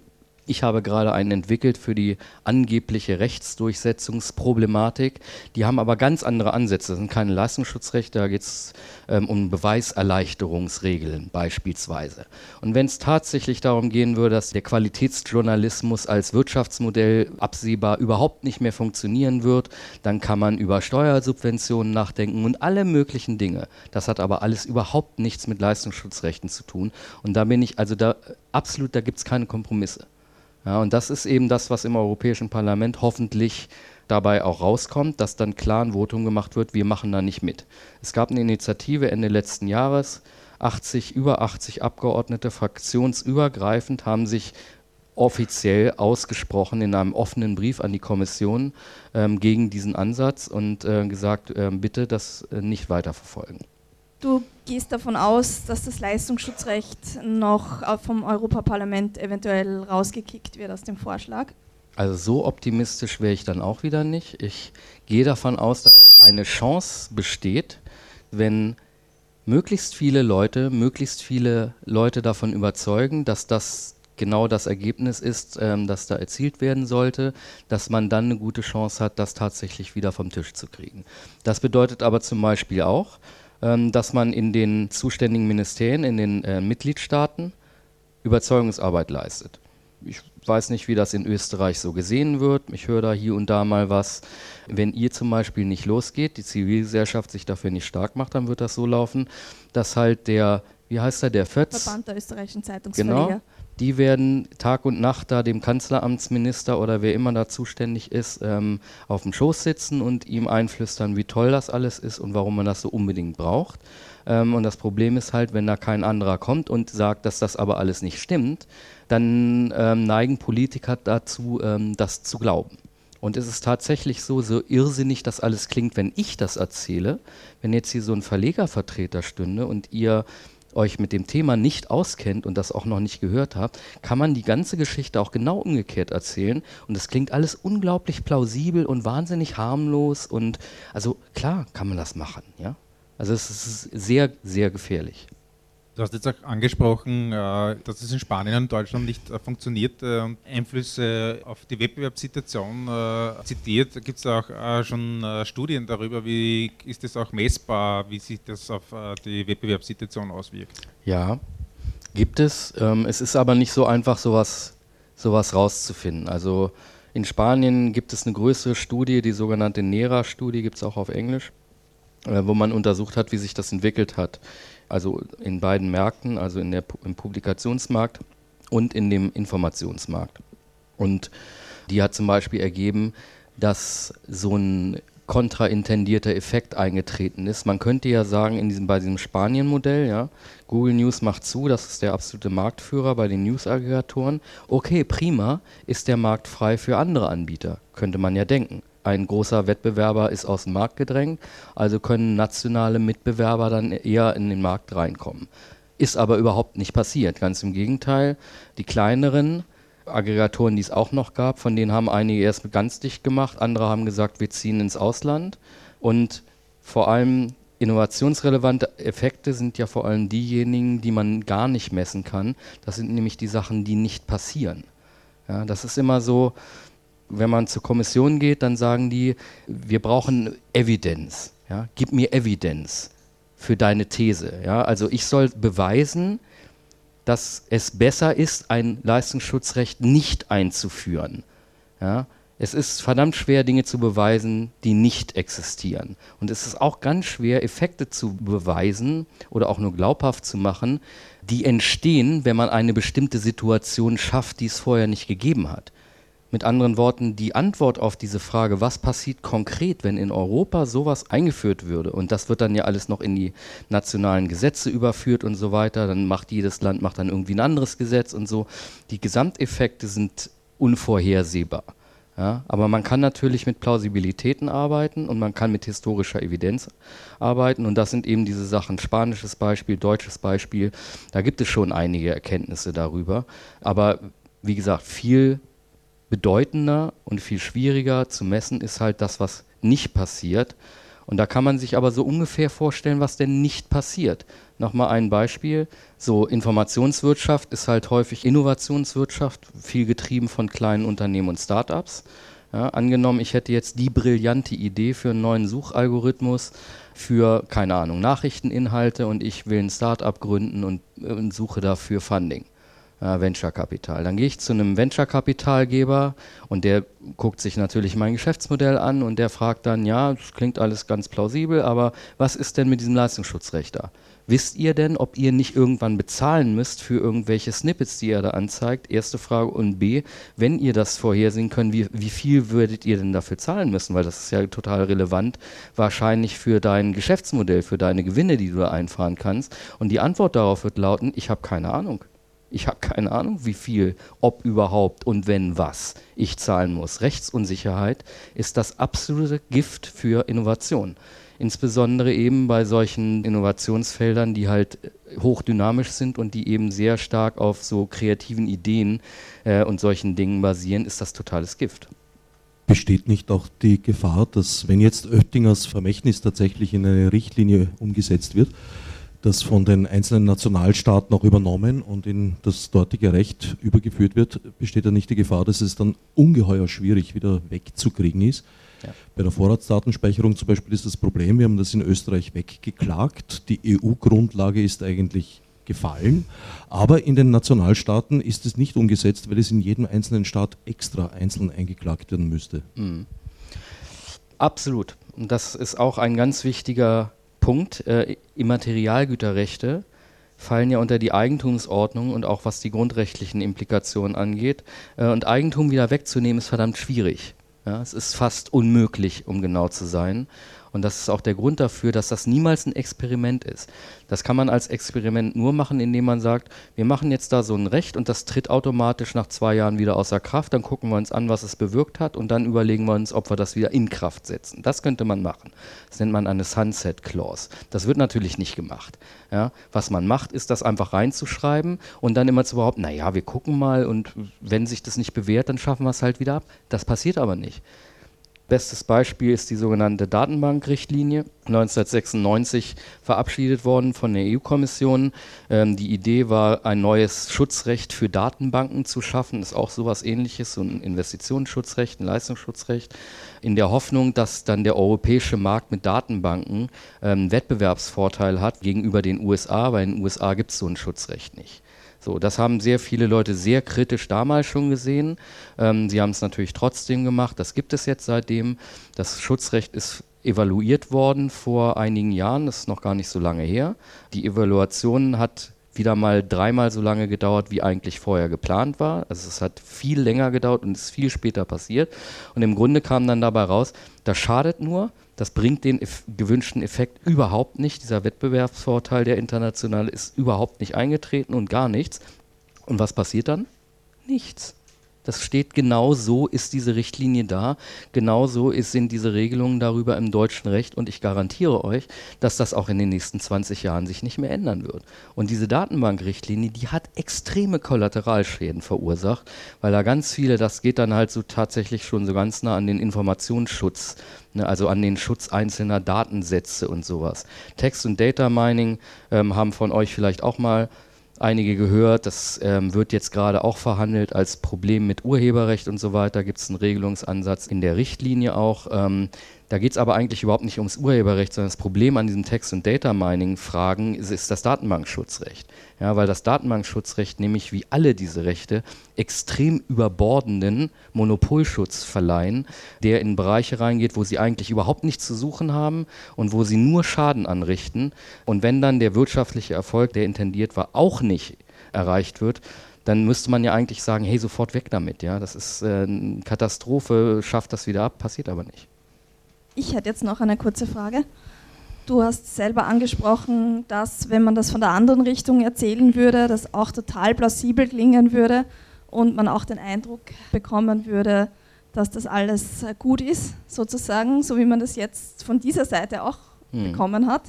[SPEAKER 3] ich habe gerade einen entwickelt für die angebliche Rechtsdurchsetzungsproblematik. Die haben aber ganz andere Ansätze. Das sind keine Leistungsschutzrechte, da geht es ähm, um Beweiserleichterungsregeln beispielsweise. Und wenn es tatsächlich darum gehen würde, dass der Qualitätsjournalismus als Wirtschaftsmodell absehbar überhaupt nicht mehr funktionieren wird, dann kann man über Steuersubventionen nachdenken und alle möglichen Dinge. Das hat aber alles überhaupt nichts mit Leistungsschutzrechten zu tun. Und da bin ich also da absolut, da gibt es keine Kompromisse. Ja, und das ist eben das, was im Europäischen Parlament hoffentlich dabei auch rauskommt, dass dann klar ein Votum gemacht wird, wir machen da nicht mit. Es gab eine Initiative Ende letzten Jahres, 80, über 80 Abgeordnete fraktionsübergreifend haben sich offiziell ausgesprochen in einem offenen Brief an die Kommission ähm, gegen diesen Ansatz und äh, gesagt, äh, bitte das äh, nicht weiterverfolgen.
[SPEAKER 2] Du gehst davon aus, dass das Leistungsschutzrecht noch vom Europaparlament eventuell rausgekickt wird aus dem Vorschlag?
[SPEAKER 3] Also so optimistisch wäre ich dann auch wieder nicht. Ich gehe davon aus, dass eine Chance besteht, wenn möglichst viele Leute, möglichst viele Leute davon überzeugen, dass das genau das Ergebnis ist, ähm, das da erzielt werden sollte, dass man dann eine gute Chance hat, das tatsächlich wieder vom Tisch zu kriegen. Das bedeutet aber zum Beispiel auch, ähm, dass man in den zuständigen Ministerien, in den äh, Mitgliedstaaten Überzeugungsarbeit leistet. Ich weiß nicht, wie das in Österreich so gesehen wird. Ich höre da hier und da mal was. Wenn ihr zum Beispiel nicht losgeht, die Zivilgesellschaft sich dafür nicht stark macht, dann wird das so laufen, dass halt der, wie heißt er, der FÖTZ?
[SPEAKER 2] Verband der österreichischen Zeitungsverleger.
[SPEAKER 3] Genau, die werden Tag und Nacht da dem Kanzleramtsminister oder wer immer da zuständig ist, ähm, auf dem Schoß sitzen und ihm einflüstern, wie toll das alles ist und warum man das so unbedingt braucht. Ähm, und das Problem ist halt, wenn da kein anderer kommt und sagt, dass das aber alles nicht stimmt, dann ähm, neigen Politiker dazu, ähm, das zu glauben. Und es ist tatsächlich so, so irrsinnig das alles klingt, wenn ich das erzähle, wenn jetzt hier so ein Verlegervertreter stünde und ihr euch mit dem Thema nicht auskennt und das auch noch nicht gehört habt, kann man die ganze Geschichte auch genau umgekehrt erzählen. Und es klingt alles unglaublich plausibel und wahnsinnig harmlos. Und also klar kann man das machen, ja. Also es ist sehr, sehr gefährlich.
[SPEAKER 6] Du hast jetzt auch angesprochen, äh, dass es in Spanien und Deutschland nicht äh, funktioniert. Äh, Einflüsse auf die Wettbewerbssituation zitiert. Gibt es auch schon Studien darüber, wie ist es auch messbar, wie sich das auf die Wettbewerbssituation auswirkt?
[SPEAKER 3] Ja, gibt es. Ähm, es ist aber nicht so einfach, sowas, sowas rauszufinden. Also in Spanien gibt es eine größere Studie, die sogenannte NERA-Studie, gibt es auch auf Englisch, wo man untersucht hat, wie sich das entwickelt hat also in beiden Märkten, also in der, im Publikationsmarkt und in dem Informationsmarkt. Und die hat zum Beispiel ergeben, dass so ein kontraintendierter Effekt eingetreten ist. Man könnte ja sagen, in diesem, bei diesem Spanien-Modell, ja, Google News macht zu, das ist der absolute Marktführer bei den News-Aggregatoren. Okay, prima, ist der Markt frei für andere Anbieter, könnte man ja denken ein großer Wettbewerber ist aus dem Markt gedrängt, also können nationale Mitbewerber dann eher in den Markt reinkommen. Ist aber überhaupt nicht passiert, ganz im Gegenteil. Die kleineren Aggregatoren, die es auch noch gab, von denen haben einige erst ganz dicht gemacht, andere haben gesagt, wir ziehen ins Ausland. Und vor allem innovationsrelevante Effekte sind ja vor allem diejenigen, die man gar nicht messen kann. Das sind nämlich die Sachen, die nicht passieren. Ja, das ist immer so, wenn man zur Kommission geht, dann sagen die, wir brauchen Evidenz. Ja? Gib mir Evidenz für deine These. Ja? Also ich soll beweisen, dass es besser ist, ein Leistungsschutzrecht nicht einzuführen. Ja? Es ist verdammt schwer, Dinge zu beweisen, die nicht existieren. Und es ist auch ganz schwer, Effekte zu beweisen oder auch nur glaubhaft zu machen, die entstehen, wenn man eine bestimmte Situation schafft, die es vorher nicht gegeben hat. Mit anderen Worten, die Antwort auf diese Frage, was passiert konkret, wenn in Europa sowas eingeführt würde, und das wird dann ja alles noch in die nationalen Gesetze überführt und so weiter, dann macht jedes Land macht dann irgendwie ein anderes Gesetz und so. Die Gesamteffekte sind unvorhersehbar. Ja, aber man kann natürlich mit Plausibilitäten arbeiten und man kann mit historischer Evidenz arbeiten und das sind eben diese Sachen, spanisches Beispiel, deutsches Beispiel, da gibt es schon einige Erkenntnisse darüber, aber wie gesagt, viel bedeutender und viel schwieriger zu messen ist halt das, was nicht passiert. Und da kann man sich aber so ungefähr vorstellen, was denn nicht passiert. Nochmal ein Beispiel. So, Informationswirtschaft ist halt häufig Innovationswirtschaft, viel getrieben von kleinen Unternehmen und Startups. Ja, angenommen, ich hätte jetzt die brillante Idee für einen neuen Suchalgorithmus für, keine Ahnung, Nachrichteninhalte und ich will ein Startup gründen und, und suche dafür Funding äh, Venture Capital. Dann gehe ich zu einem Venture Kapitalgeber und der guckt sich natürlich mein Geschäftsmodell an und der fragt dann, ja, das klingt alles ganz plausibel, aber was ist denn mit diesem Leistungsschutzrecht da? Wisst ihr denn, ob ihr nicht irgendwann bezahlen müsst für irgendwelche Snippets, die ihr da anzeigt? Erste Frage. Und B, wenn ihr das vorhersehen könnt, wie, wie viel würdet ihr denn dafür zahlen müssen? Weil das ist ja total relevant, wahrscheinlich für dein Geschäftsmodell, für deine Gewinne, die du da einfahren kannst. Und die Antwort darauf wird lauten, ich habe keine Ahnung. Ich habe keine Ahnung, wie viel, ob überhaupt und wenn was ich zahlen muss. Rechtsunsicherheit ist das absolute Gift für Innovation. Insbesondere eben bei solchen Innovationsfeldern, die halt hochdynamisch sind und die eben sehr stark auf so kreativen Ideen äh, und solchen Dingen basieren, ist das totales Gift.
[SPEAKER 1] Besteht nicht auch die Gefahr, dass wenn jetzt Oettingers Vermächtnis tatsächlich in eine Richtlinie umgesetzt wird, das von den einzelnen Nationalstaaten auch übernommen und in das dortige Recht übergeführt wird, besteht da nicht die Gefahr, dass es dann ungeheuer schwierig wieder wegzukriegen ist. Ja. Bei der Vorratsdatenspeicherung zum Beispiel ist das Problem, wir haben das in Österreich weggeklagt. Die EU-Grundlage ist eigentlich gefallen, aber in den Nationalstaaten ist es nicht umgesetzt, weil es in jedem einzelnen Staat extra einzeln eingeklagt werden müsste. Mhm.
[SPEAKER 3] Absolut. Und das ist auch ein ganz wichtiger Punkt, äh, Immaterialgüterrechte fallen ja unter die Eigentumsordnung und auch was die grundrechtlichen Implikationen angeht. Äh, und Eigentum wieder wegzunehmen ist verdammt schwierig. Ja, es ist fast unmöglich, um genau zu sein. Und das ist auch der Grund dafür, dass das niemals ein Experiment ist. Das kann man als Experiment nur machen, indem man sagt, wir machen jetzt da so ein Recht und das tritt automatisch nach zwei Jahren wieder außer Kraft. Dann gucken wir uns an, was es bewirkt hat und dann überlegen wir uns, ob wir das wieder in Kraft setzen. Das könnte man machen. Das nennt man eine Sunset Clause. Das wird natürlich nicht gemacht. Ja, was man macht, ist das einfach reinzuschreiben und dann immer zu behaupten, naja, wir gucken mal und wenn sich das nicht bewährt, dann schaffen wir es halt wieder ab. Das passiert aber nicht. Bestes Beispiel ist die sogenannte Datenbankrichtlinie, 1996 verabschiedet worden von der EU-Kommission. Ähm, die Idee war, ein neues Schutzrecht für Datenbanken zu schaffen. Ist auch sowas ähnliches, so ein Investitionsschutzrecht, ein Leistungsschutzrecht, in der Hoffnung, dass dann der europäische Markt mit Datenbanken ähm, Wettbewerbsvorteil hat gegenüber den USA, weil in den USA gibt es so ein Schutzrecht nicht. So, das haben sehr viele Leute sehr kritisch damals schon gesehen. Ähm, sie haben es natürlich trotzdem gemacht. Das gibt es jetzt seitdem. Das Schutzrecht ist evaluiert worden vor einigen Jahren. Das ist noch gar nicht so lange her. Die Evaluation hat wieder mal dreimal so lange gedauert, wie eigentlich vorher geplant war. Also es hat viel länger gedauert und ist viel später passiert. Und im Grunde kam dann dabei raus, das schadet nur, das bringt den eff gewünschten Effekt überhaupt nicht. Dieser Wettbewerbsvorteil, der internationale, ist überhaupt nicht eingetreten und gar nichts. Und was passiert dann? Nichts. Das steht genau so, ist diese Richtlinie da. Genau so sind diese Regelungen darüber im deutschen Recht. Und ich garantiere euch, dass das auch in den nächsten 20 Jahren sich nicht mehr ändern wird. Und diese Datenbankrichtlinie, die hat extreme Kollateralschäden verursacht, weil da ganz viele, das geht dann halt so tatsächlich schon so ganz nah an den Informationsschutz, ne, also an den Schutz einzelner Datensätze und sowas. Text- und Data Mining ähm, haben von euch vielleicht auch mal einige gehört. Das ähm, wird jetzt gerade auch verhandelt als Problem mit Urheberrecht und so weiter. Gibt es einen Regelungsansatz in der Richtlinie auch. Ähm, da geht es aber eigentlich überhaupt nicht ums Urheberrecht, sondern das Problem an diesen Text- und Data-Mining-Fragen ist, ist, das Datenbankschutzrecht. Ja, weil das Datenbankschutzrecht nämlich wie alle diese Rechte extrem überbordenden Monopolschutz verleihen, der in Bereiche reingeht, wo sie eigentlich überhaupt nichts zu suchen haben und wo sie nur Schaden anrichten. Und wenn dann der wirtschaftliche Erfolg, der intendiert war, auch nicht erreicht wird, dann müsste man ja eigentlich sagen, hey, sofort weg damit. Ja? Das ist äh, eine Katastrophe, schafft das wieder ab, passiert aber nicht.
[SPEAKER 2] Ich hätte jetzt noch eine kurze Frage. Du hast selber angesprochen, dass wenn man das von der anderen Richtung erzählen würde, das auch total plausibel klingen würde und man auch den Eindruck bekommen würde, dass das alles gut ist, sozusagen, so wie man das jetzt von dieser Seite auch hm. bekommen hat.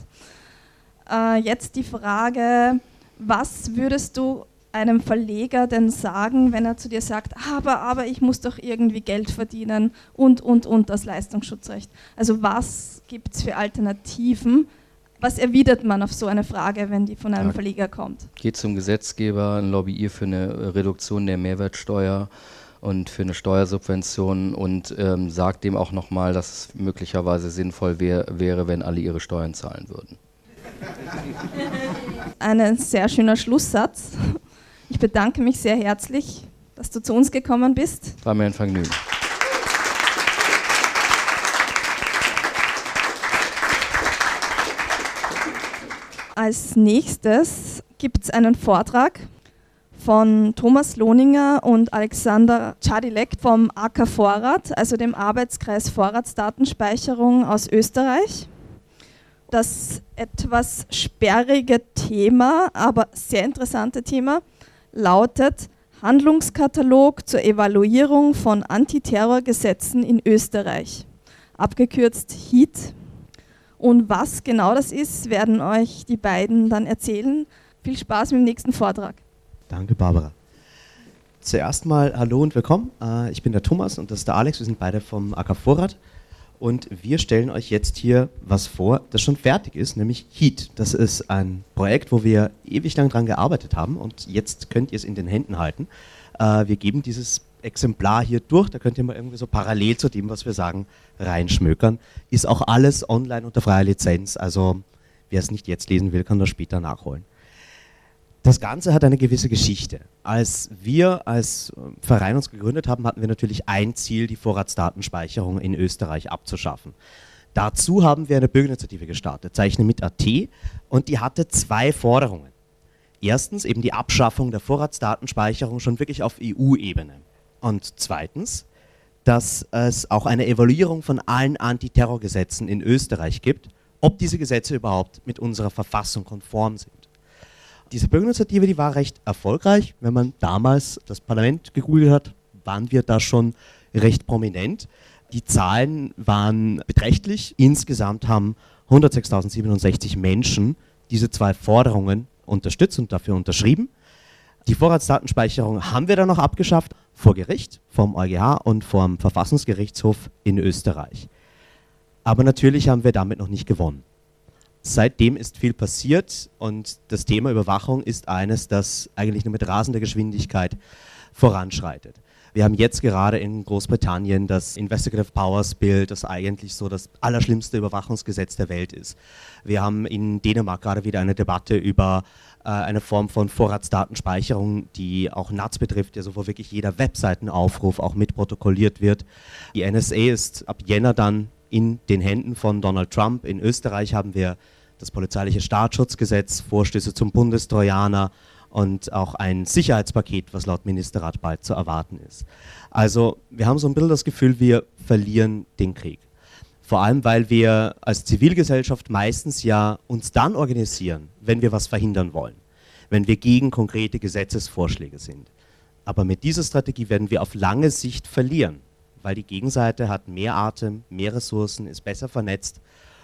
[SPEAKER 2] Äh, jetzt die Frage, was würdest du einem Verleger denn sagen, wenn er zu dir sagt, aber, aber ich muss doch irgendwie Geld verdienen und, und, und das Leistungsschutzrecht? Also was gibt es für Alternativen? Was erwidert man auf so eine Frage, wenn die von einem ja. Verleger kommt?
[SPEAKER 3] Geht zum Gesetzgeber, ein Lobby für eine Reduktion der Mehrwertsteuer und für eine Steuersubvention und ähm, sagt dem auch nochmal, dass es möglicherweise sinnvoll wär, wäre, wenn alle ihre Steuern zahlen würden.
[SPEAKER 2] Ein sehr schöner Schlusssatz. Ich bedanke mich sehr herzlich, dass du zu uns gekommen bist.
[SPEAKER 3] War mir ein Vergnügen.
[SPEAKER 2] Als nächstes gibt es einen Vortrag von Thomas Lohninger und Alexander Czadilek vom AK Vorrat, also dem Arbeitskreis Vorratsdatenspeicherung aus Österreich. Das etwas sperrige Thema, aber sehr interessante Thema lautet Handlungskatalog zur Evaluierung von Antiterrorgesetzen in Österreich, abgekürzt HEAT. Und was genau das ist, werden euch die beiden dann erzählen. Viel Spaß mit dem nächsten Vortrag.
[SPEAKER 5] Danke, Barbara. Zuerst mal hallo und willkommen. Äh, ich bin der Thomas und das ist der Alex. Wir sind beide vom AK Vorrat. Und wir stellen euch jetzt hier was vor, das schon fertig ist, nämlich Heat. Das ist ein Projekt, wo wir ewig lang dran gearbeitet haben und jetzt könnt ihr es in den Händen halten. Äh, wir geben dieses Exemplar hier durch, da könnt ihr mal irgendwie so parallel zu dem, was wir sagen, reinschmökern. Ist auch alles online unter freier Lizenz, also wer es nicht jetzt lesen will, kann das später nachholen. Das Ganze hat eine gewisse Geschichte. Als wir als äh, Verein uns gegründet haben, hatten wir natürlich ein Ziel, die Vorratsdatenspeicherung in Österreich abzuschaffen. Dazu haben wir eine Bürgerinitiative gestartet, Zeichne mit AT, und die hatte zwei Forderungen. Erstens eben die Abschaffung der Vorratsdatenspeicherung schon wirklich auf EU-Ebene. Und zweitens, dass es auch eine Evaluierung von allen Antiterrorgesetzen in Österreich gibt, ob diese Gesetze überhaupt mit unserer Verfassung konform sind diese Bürgerinitiative, die war recht erfolgreich. Wenn man damals das Parlament gegoogelt hat, waren wir da schon recht prominent. Die Zahlen waren beträchtlich. Insgesamt haben 106.067 Menschen diese zwei Forderungen unterstützt und dafür unterschrieben. Die Vorratsdatenspeicherung haben wir dann noch abgeschafft vor Gericht, vom EuGH und vom Verfassungsgerichtshof in Österreich. Aber natürlich haben wir damit noch nicht gewonnen. Seitdem ist viel passiert und das Thema Überwachung ist eines, das eigentlich nur mit rasender Geschwindigkeit voranschreitet. Wir haben jetzt gerade in Großbritannien das Investigative Powers Bill, das eigentlich so das allerschlimmste Überwachungsgesetz der Welt ist. Wir haben in Dänemark gerade wieder eine Debatte über äh, eine Form von Vorratsdatenspeicherung, die auch NATS betrifft, also wo wirklich jeder Webseitenaufruf auch mitprotokolliert wird. Die NSA ist ab Jänner dann in den Händen von Donald Trump. In Österreich haben wir das polizeiliche Staatsschutzgesetz, Vorstöße zum Bundestrojaner und auch ein Sicherheitspaket, was laut Ministerrat bald zu erwarten ist. Also wir haben so ein bisschen das Gefühl, wir verlieren den Krieg. Vor allem, weil wir als Zivilgesellschaft meistens ja uns dann organisieren, wenn wir was verhindern wollen, wenn wir gegen konkrete Gesetzesvorschläge sind. Aber mit dieser Strategie werden wir auf lange Sicht verlieren weil die Gegenseite hat mehr Atem, mehr Ressourcen, ist besser vernetzt.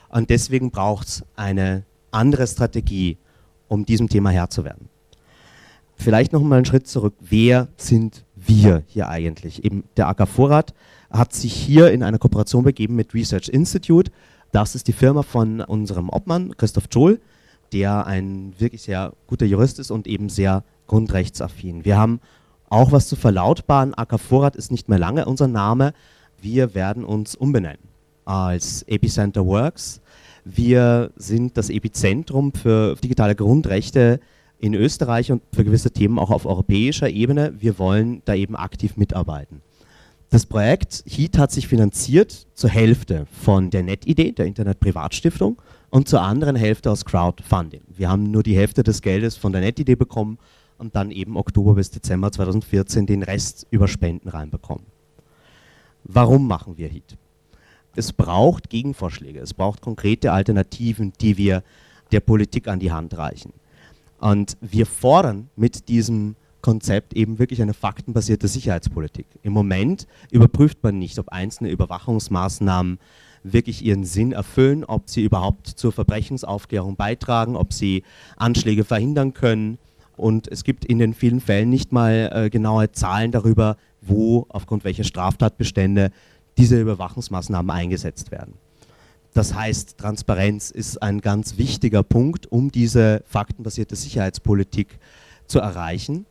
[SPEAKER 5] Und deswegen braucht es eine andere Strategie, um diesem Thema Herr zu werden. Vielleicht noch mal einen Schritt zurück. Wer sind wir hier eigentlich? Eben der AK Vorrat hat sich hier in eine Kooperation begeben mit Research Institute. Das ist die Firma von unserem Obmann, Christoph Johl, der ein wirklich sehr guter Jurist ist und eben sehr grundrechtsaffin. Wir haben auch was zu verlautbaren. AK Vorrat ist nicht mehr lange unser Name. Wir werden uns umbenennen als Epicenter Works. Wir sind das Epizentrum für digitale Grundrechte in Österreich und für gewisse Themen auch auf europäischer Ebene. Wir wollen da eben aktiv mitarbeiten. Das Projekt HEAT hat sich finanziert zur Hälfte von der NetIdee, der Internet-Privatstiftung, und zur anderen Hälfte aus Crowdfunding. Wir haben nur die Hälfte des Geldes von der NetIdee bekommen und dann eben Oktober bis Dezember 2014 den Rest über Spenden reinbekommen. Warum machen wir HIT? Es braucht Gegenvorschläge, es braucht konkrete Alternativen, die wir der Politik an die Hand reichen. Und wir fordern mit diesem Konzept eben wirklich eine faktenbasierte Sicherheitspolitik. Im Moment überprüft man nicht, ob einzelne Überwachungsmaßnahmen wirklich ihren Sinn erfüllen, ob sie überhaupt zur Verbrechensaufklärung beitragen, ob sie Anschläge verhindern können. Und es gibt in den vielen Fällen nicht mal äh, genaue Zahlen darüber, wo aufgrund welcher Straftatbestände diese Überwachungsmaßnahmen eingesetzt werden. Das heißt, Transparenz ist ein ganz wichtiger Punkt, um diese faktenbasierte Sicherheitspolitik zu erreichen.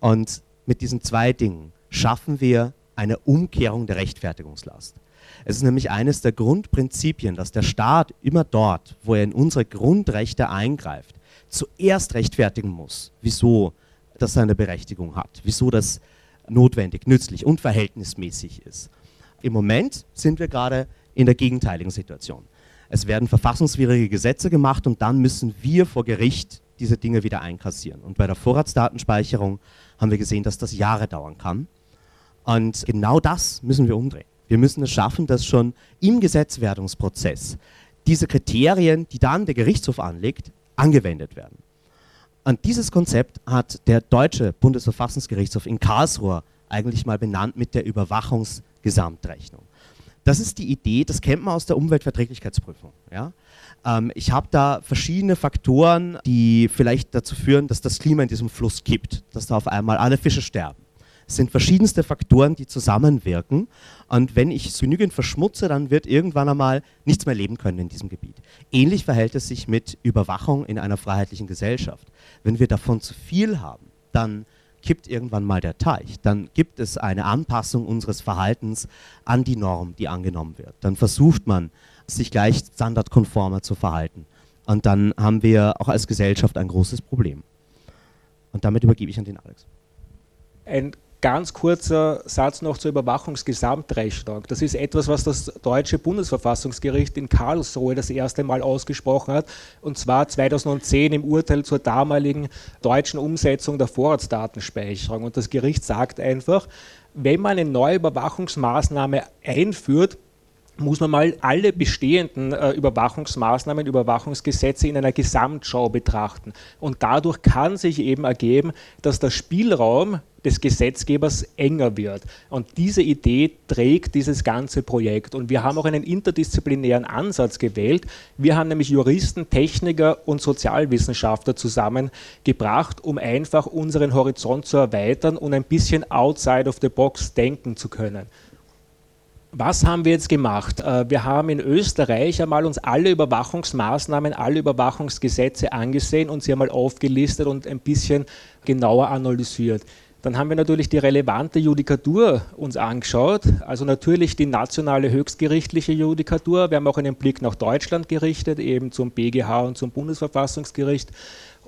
[SPEAKER 5] Und mit diesen zwei Dingen schaffen wir eine Umkehrung der Rechtfertigungslast. Es ist nämlich eines der Grundprinzipien, dass der Staat immer dort, wo er in unsere Grundrechte eingreift, zuerst rechtfertigen muss, wieso das seine Berechtigung hat, wieso das notwendig, nützlich und verhältnismäßig ist. Im Moment sind wir gerade in der gegenteiligen Situation. Es werden verfassungswidrige Gesetze gemacht und dann müssen wir vor Gericht diese Dinge wieder einkassieren. Und bei der Vorratsdatenspeicherung haben wir gesehen, dass das Jahre dauern kann. Und genau das müssen wir umdrehen. Wir müssen es schaffen, dass schon im Gesetzwerdungsprozess diese Kriterien, die dann der Gerichtshof anlegt, angewendet werden. Und dieses Konzept hat der deutsche Bundesverfassungsgerichtshof in Karlsruhe eigentlich mal benannt mit der Überwachungsgesamtrechnung. Das ist die Idee, das kennt man aus der Umweltverträglichkeitsprüfung. Ja? Ähm, ich habe da verschiedene Faktoren, die vielleicht dazu führen, dass das Klima in diesem Fluss kippt, dass da auf einmal alle Fische sterben. Es sind verschiedenste Faktoren, die zusammenwirken. Und wenn ich es genügend verschmutze, dann wird irgendwann einmal nichts mehr leben können in diesem Gebiet. Ähnlich verhält es sich mit Überwachung in einer freiheitlichen Gesellschaft. Wenn wir davon zu viel haben, dann kippt irgendwann mal der Teich. Dann gibt es eine Anpassung unseres Verhaltens an die Norm, die angenommen wird. Dann versucht man, sich gleich standardkonformer zu verhalten. Und dann haben wir auch als Gesellschaft ein großes Problem. Und damit übergebe ich an den Alex.
[SPEAKER 7] Ein Ganz kurzer Satz noch zur Überwachungsgesamtrechnung. Das ist etwas, was das deutsche Bundesverfassungsgericht in Karlsruhe das erste Mal ausgesprochen hat, und zwar 2010 im Urteil zur damaligen deutschen Umsetzung der Vorratsdatenspeicherung. Und das Gericht sagt einfach, wenn man eine neue Überwachungsmaßnahme einführt, muss man mal alle bestehenden äh, Überwachungsmaßnahmen, Überwachungsgesetze in einer Gesamtschau betrachten. Und dadurch kann sich eben ergeben, dass der Spielraum des Gesetzgebers enger wird. Und diese Idee trägt dieses ganze Projekt. Und wir haben auch einen interdisziplinären Ansatz gewählt. Wir haben nämlich Juristen, Techniker und Sozialwissenschaftler zusammengebracht, um einfach unseren Horizont zu erweitern und ein bisschen outside of the box denken zu können. Was haben wir jetzt gemacht? Äh, wir haben in Österreich einmal uns alle Überwachungsmaßnahmen, alle Überwachungsgesetze angesehen und sie einmal aufgelistet und ein bisschen genauer analysiert. Dann haben wir natürlich die relevante Judikatur uns angeschaut, also natürlich die nationale höchstgerichtliche Judikatur. Wir haben auch einen Blick nach Deutschland gerichtet, eben zum BGH und zum Bundesverfassungsgericht.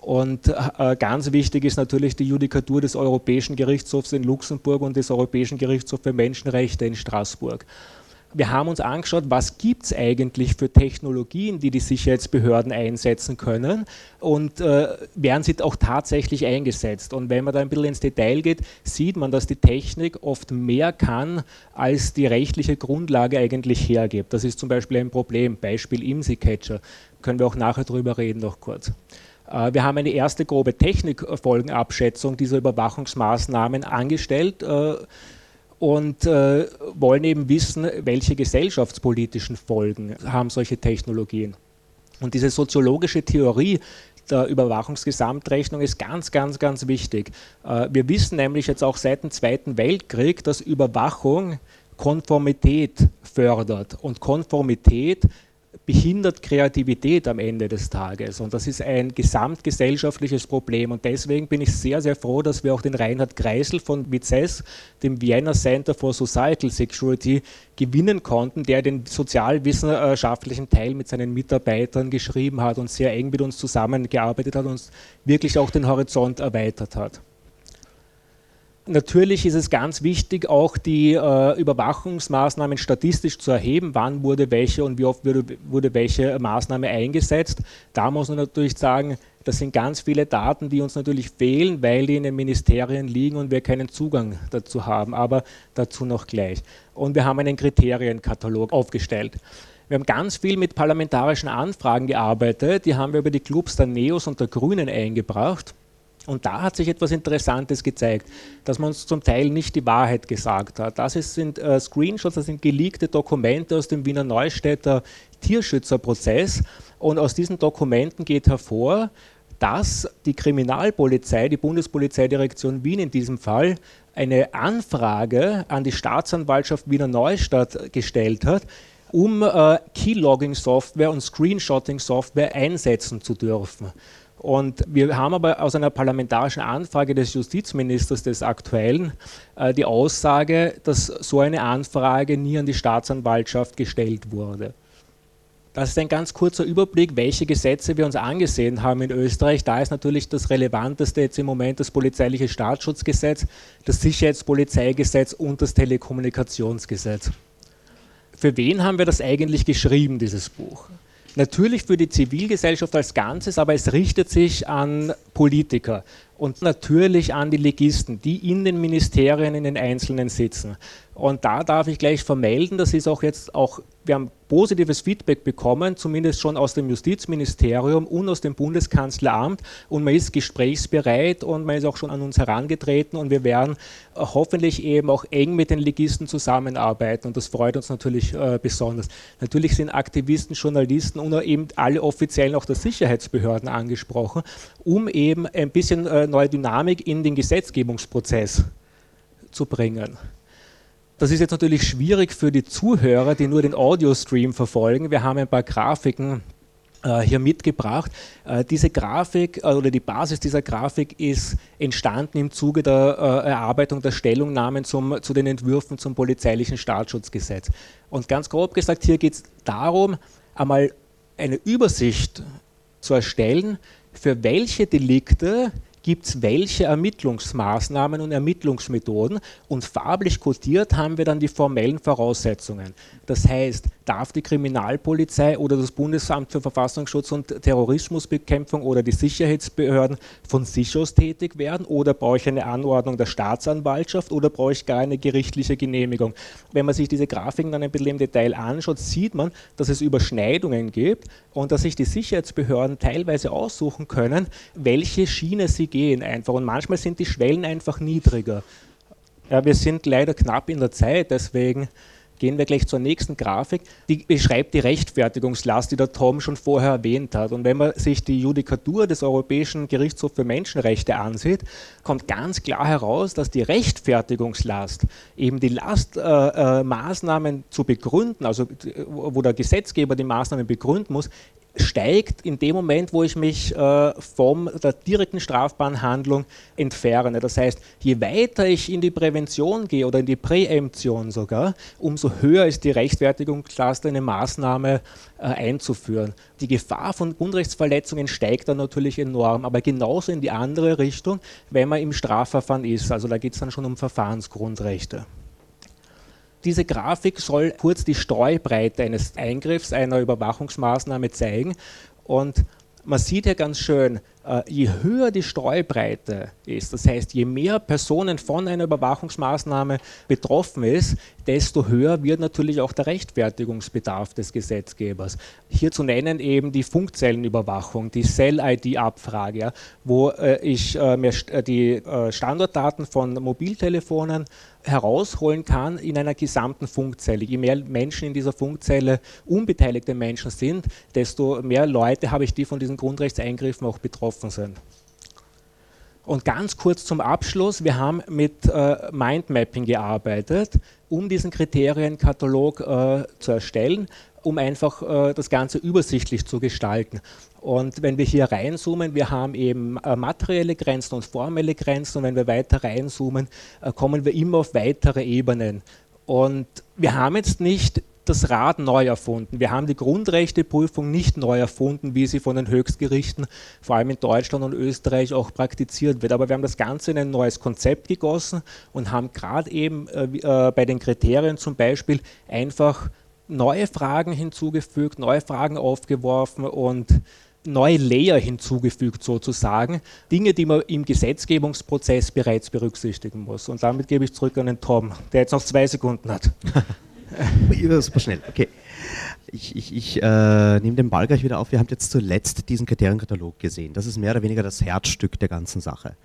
[SPEAKER 7] Und äh, ganz wichtig ist natürlich die Judikatur des Europäischen Gerichtshofs in Luxemburg und des Europäischen Gerichtshofs für Menschenrechte in Straßburg. Wir haben uns angeschaut, was gibt es eigentlich für Technologien, die die Sicherheitsbehörden einsetzen können und äh, werden sie auch tatsächlich eingesetzt. Und wenn man da ein bisschen ins Detail geht, sieht man, dass die Technik oft mehr kann, als die rechtliche Grundlage eigentlich hergibt. Das ist zum Beispiel ein Problem. Beispiel IMSI-Catcher. Können wir auch nachher drüber reden, noch kurz. Äh, wir haben eine erste grobe Technikfolgenabschätzung dieser Überwachungsmaßnahmen angestellt äh, und äh, wollen eben wissen, welche gesellschaftspolitischen Folgen haben solche Technologien. Und diese soziologische Theorie der Überwachungsgesamtrechnung ist ganz, ganz, ganz wichtig. wir wissen nämlich jetzt auch seit dem Zweiten Weltkrieg, dass Überwachung Konformität fördert. Und Konformität behindert Kreativität am Ende des Tages. Und das ist ein gesamtgesellschaftliches Problem. Und deswegen bin ich sehr, sehr froh, dass wir auch den Reinhard Kreisel von WICES, dem Vienna Center for Societal Security, gewinnen konnten, der den sozialwissenschaftlichen Teil mit seinen Mitarbeitern geschrieben hat und sehr eng mit uns zusammengearbeitet hat und uns wirklich auch den Horizont erweitert hat. Natürlich ist es ganz wichtig, auch die äh, Überwachungsmaßnahmen statistisch zu erheben, wann wurde welche und wie oft wurde, wurde welche Maßnahme eingesetzt. Da muss man natürlich sagen, das sind ganz viele Daten, die uns natürlich fehlen, weil die in den Ministerien liegen und wir keinen Zugang dazu haben. Aber dazu noch gleich. Und wir haben einen Kriterienkatalog aufgestellt. Wir haben ganz viel mit parlamentarischen Anfragen gearbeitet. Die haben wir über die Clubs der Neos und der Grünen eingebracht. Und da hat sich etwas Interessantes gezeigt, dass man uns zum Teil nicht die Wahrheit gesagt hat. Das sind äh, Screenshots, das sind geleakte Dokumente aus dem Wiener Neustädter Tierschützerprozess. Und aus diesen Dokumenten geht hervor, dass die Kriminalpolizei, die Bundespolizeidirektion Wien in diesem Fall, eine Anfrage an die Staatsanwaltschaft Wiener Neustadt gestellt hat, um äh, Keylogging-Software und Screenshotting-Software einsetzen zu dürfen. Und wir haben aber aus einer parlamentarischen Anfrage des Justizministers des aktuellen äh, die Aussage, dass so eine Anfrage nie an die Staatsanwaltschaft gestellt wurde. Das ist ein ganz kurzer Überblick, welche Gesetze wir uns angesehen haben in Österreich. Da ist natürlich das Relevanteste jetzt im Moment das polizeiliche Staatsschutzgesetz, das Sicherheitspolizeigesetz und das Telekommunikationsgesetz. Für wen haben wir das eigentlich geschrieben, dieses Buch? Natürlich für die Zivilgesellschaft als Ganzes, aber es richtet sich an Politiker und natürlich an die Legisten, die in den Ministerien in den Einzelnen sitzen. Und da darf ich gleich vermelden, das ist auch jetzt auch, wir haben positives Feedback bekommen, zumindest schon aus dem Justizministerium und aus dem Bundeskanzleramt. Und man ist gesprächsbereit und man ist auch schon an uns herangetreten und wir werden hoffentlich eben auch eng mit den Legisten zusammenarbeiten. Und das freut uns natürlich äh, besonders. Natürlich sind Aktivisten, Journalisten und eben alle offiziellen auch der Sicherheitsbehörden angesprochen, um eben ein bisschen äh, neue Dynamik in den Gesetzgebungsprozess zu bringen. Das ist jetzt natürlich schwierig für die Zuhörer, die nur den Audio-Stream verfolgen. Wir haben ein paar Grafiken äh, hier mitgebracht. Äh, diese Grafik äh, oder die Basis dieser Grafik ist entstanden im Zuge der Erarbeitung der Stellungnahmen zum, zu den Entwürfen zum polizeilichen Staatsschutzgesetz. Und ganz grob gesagt, hier geht es darum, einmal eine Übersicht zu erstellen, für welche Delikte gibt es welche Ermittlungsmaßnahmen und Ermittlungsmethoden und farblich kodiert haben wir dann die formellen Voraussetzungen. Das heißt, darf die Kriminalpolizei oder das Bundesamt für Verfassungsschutz und Terrorismusbekämpfung oder die Sicherheitsbehörden von sich aus tätig werden oder brauche ich eine Anordnung der Staatsanwaltschaft oder brauche ich gar eine gerichtliche Genehmigung. Wenn man sich diese Grafiken dann ein bisschen im Detail anschaut, sieht man, dass es Überschneidungen gibt und dass sich die Sicherheitsbehörden teilweise aussuchen können, welche Schiene sie gehen einfach. Und manchmal sind die Schwellen einfach niedriger. Ja, wir sind leider knapp in der Zeit, deswegen gehen wir gleich zur nächsten Grafik. Die beschreibt die Rechtfertigungslast, die der Tom schon vorher erwähnt hat. Und wenn man sich die Judikatur des Europäischen Gerichtshofs für Menschenrechte ansieht, kommt ganz klar heraus, dass die Rechtfertigungslast, eben die Last, äh, äh, Maßnahmen zu begründen, also wo der Gesetzgeber die Maßnahmen begründen muss, steigt in dem Moment, wo ich mich äh, von der direkten strafbaren Handlung entferne. Das heißt, je weiter ich in die Prävention gehe oder in die Präemption sogar, umso höher ist die Rechtfertigungslast, eine Maßnahme äh, einzuführen. Die Gefahr von Grundrechtsverletzungen steigt dann natürlich enorm, aber genauso in die andere Richtung, wenn man im Strafverfahren ist. Also da geht es dann schon um Verfahrensgrundrechte. Diese Grafik soll kurz die Streubreite eines Eingriffs, einer Überwachungsmaßnahme zeigen. Und man sieht ja ganz schön, äh, je höher die Streubreite ist, das heißt, je mehr Personen von einer Überwachungsmaßnahme betroffen ist, desto höher wird natürlich auch der Rechtfertigungsbedarf des Gesetzgebers. Hier zu nennen eben die Funkzellenüberwachung, die Cell-ID-Abfrage, wo äh, ich äh, mir die Standortdaten von Mobiltelefonen herausholen kann in einer gesamten Funkzelle. Je mehr Menschen in dieser Funkzelle unbeteiligte Menschen sind, desto mehr Leute habe ich, die von diesen Grundrechtseingriffen auch betroffen sind. Und ganz kurz zum Abschluss, wir haben mit äh, Mindmapping gearbeitet, um diesen Kriterienkatalog äh, zu erstellen, um einfach äh, das Ganze übersichtlich zu gestalten. Und wenn wir hier reinzoomen, wir haben eben äh, materielle Grenzen und formelle Grenzen und wenn wir weiter reinzoomen, äh, kommen wir immer auf weitere Ebenen. Und wir haben jetzt nicht das Rad neu erfunden. Wir haben die Grundrechteprüfung nicht neu erfunden, wie sie von den Höchstgerichten, vor allem in Deutschland und Österreich, auch praktiziert wird. Aber wir haben das Ganze in ein neues Konzept gegossen und haben gerade eben äh, äh, bei den Kriterien zum Beispiel einfach neue Fragen hinzugefügt, neue Fragen aufgeworfen und neue Layer hinzugefügt sozusagen, Dinge, die man im Gesetzgebungsprozess bereits berücksichtigen muss. Und damit gebe ich zurück an den Tom, der jetzt noch zwei Sekunden hat.
[SPEAKER 5] Super schnell, okay. Ich, ich, ich äh, nehme den Ball gleich wieder auf. Wir haben jetzt zuletzt diesen Kriterienkatalog gesehen. Das ist mehr oder weniger das Herzstück der ganzen Sache.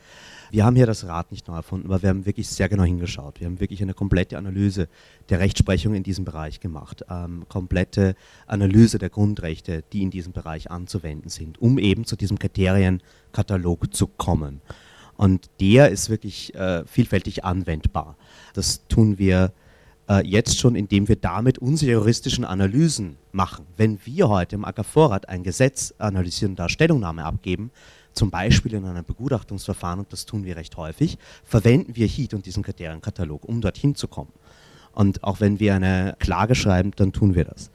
[SPEAKER 5] Wir haben hier das Rad nicht neu erfunden, aber wir haben wirklich sehr genau hingeschaut. Wir haben wirklich eine komplette Analyse der Rechtsprechung in diesem Bereich gemacht, ähm, komplette Analyse der Grundrechte, die in diesem Bereich anzuwenden sind, um eben zu diesem Kriterienkatalog zu kommen. Und der ist wirklich äh, vielfältig anwendbar. Das tun wir äh, jetzt schon, indem wir damit unsere juristischen Analysen machen. Wenn wir heute im AK-Vorrat ein Gesetz analysieren und da Stellungnahme abgeben, zum Beispiel in einem Begutachtungsverfahren, und das tun wir recht häufig, verwenden wir HEAT und diesen Kriterienkatalog, um dorthin zu kommen. Und auch wenn wir eine Klage schreiben, dann tun wir das.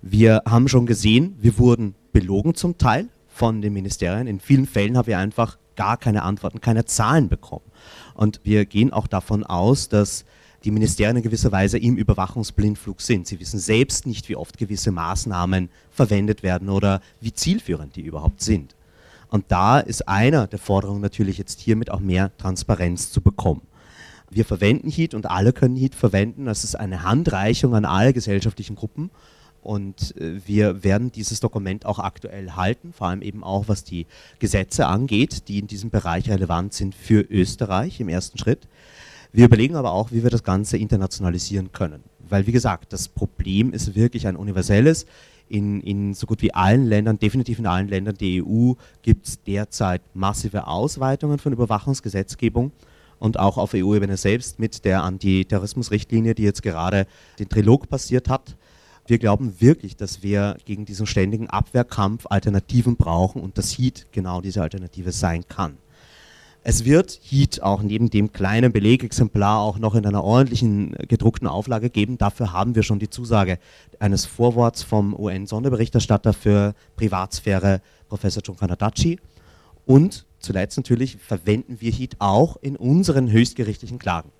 [SPEAKER 5] Wir haben schon gesehen, wir wurden belogen zum Teil von den Ministerien. In vielen Fällen haben wir einfach gar keine Antworten, keine Zahlen bekommen. Und wir gehen auch davon aus, dass die Ministerien in gewisser Weise im Überwachungsblindflug sind. Sie wissen selbst nicht, wie oft gewisse Maßnahmen verwendet werden oder wie zielführend die überhaupt sind. Und da ist einer der Forderungen natürlich jetzt hiermit auch mehr Transparenz zu bekommen. Wir verwenden HEAT und alle können HEAT verwenden. Das ist eine Handreichung an alle gesellschaftlichen Gruppen. Und äh, wir werden dieses Dokument auch aktuell halten, vor allem eben auch was die Gesetze angeht, die in diesem Bereich relevant sind für Österreich im ersten Schritt. Wir überlegen aber auch, wie wir das Ganze internationalisieren können. Weil, wie gesagt, das Problem ist wirklich ein universelles in, in so gut wie allen Ländern, definitiv in allen Ländern der EU, gibt es derzeit massive Ausweitungen von Überwachungsgesetzgebung und auch auf EU-Ebene selbst mit der Antiterrorismusrichtlinie, die jetzt gerade den Trilog passiert hat. Wir glauben wirklich, dass wir gegen diesen ständigen Abwehrkampf Alternativen brauchen und das HEAT genau diese Alternative sein kann. Es wird Heat auch neben dem kleinen Belegexemplar auch noch in einer ordentlichen gedruckten Auflage geben. Dafür haben wir schon die Zusage eines Vorworts vom UN-Sonderberichterstatter für Privatsphäre, Professor John Kanadachi. Und zuletzt natürlich verwenden wir Heat auch in unseren höchstgerichtlichen Klagen.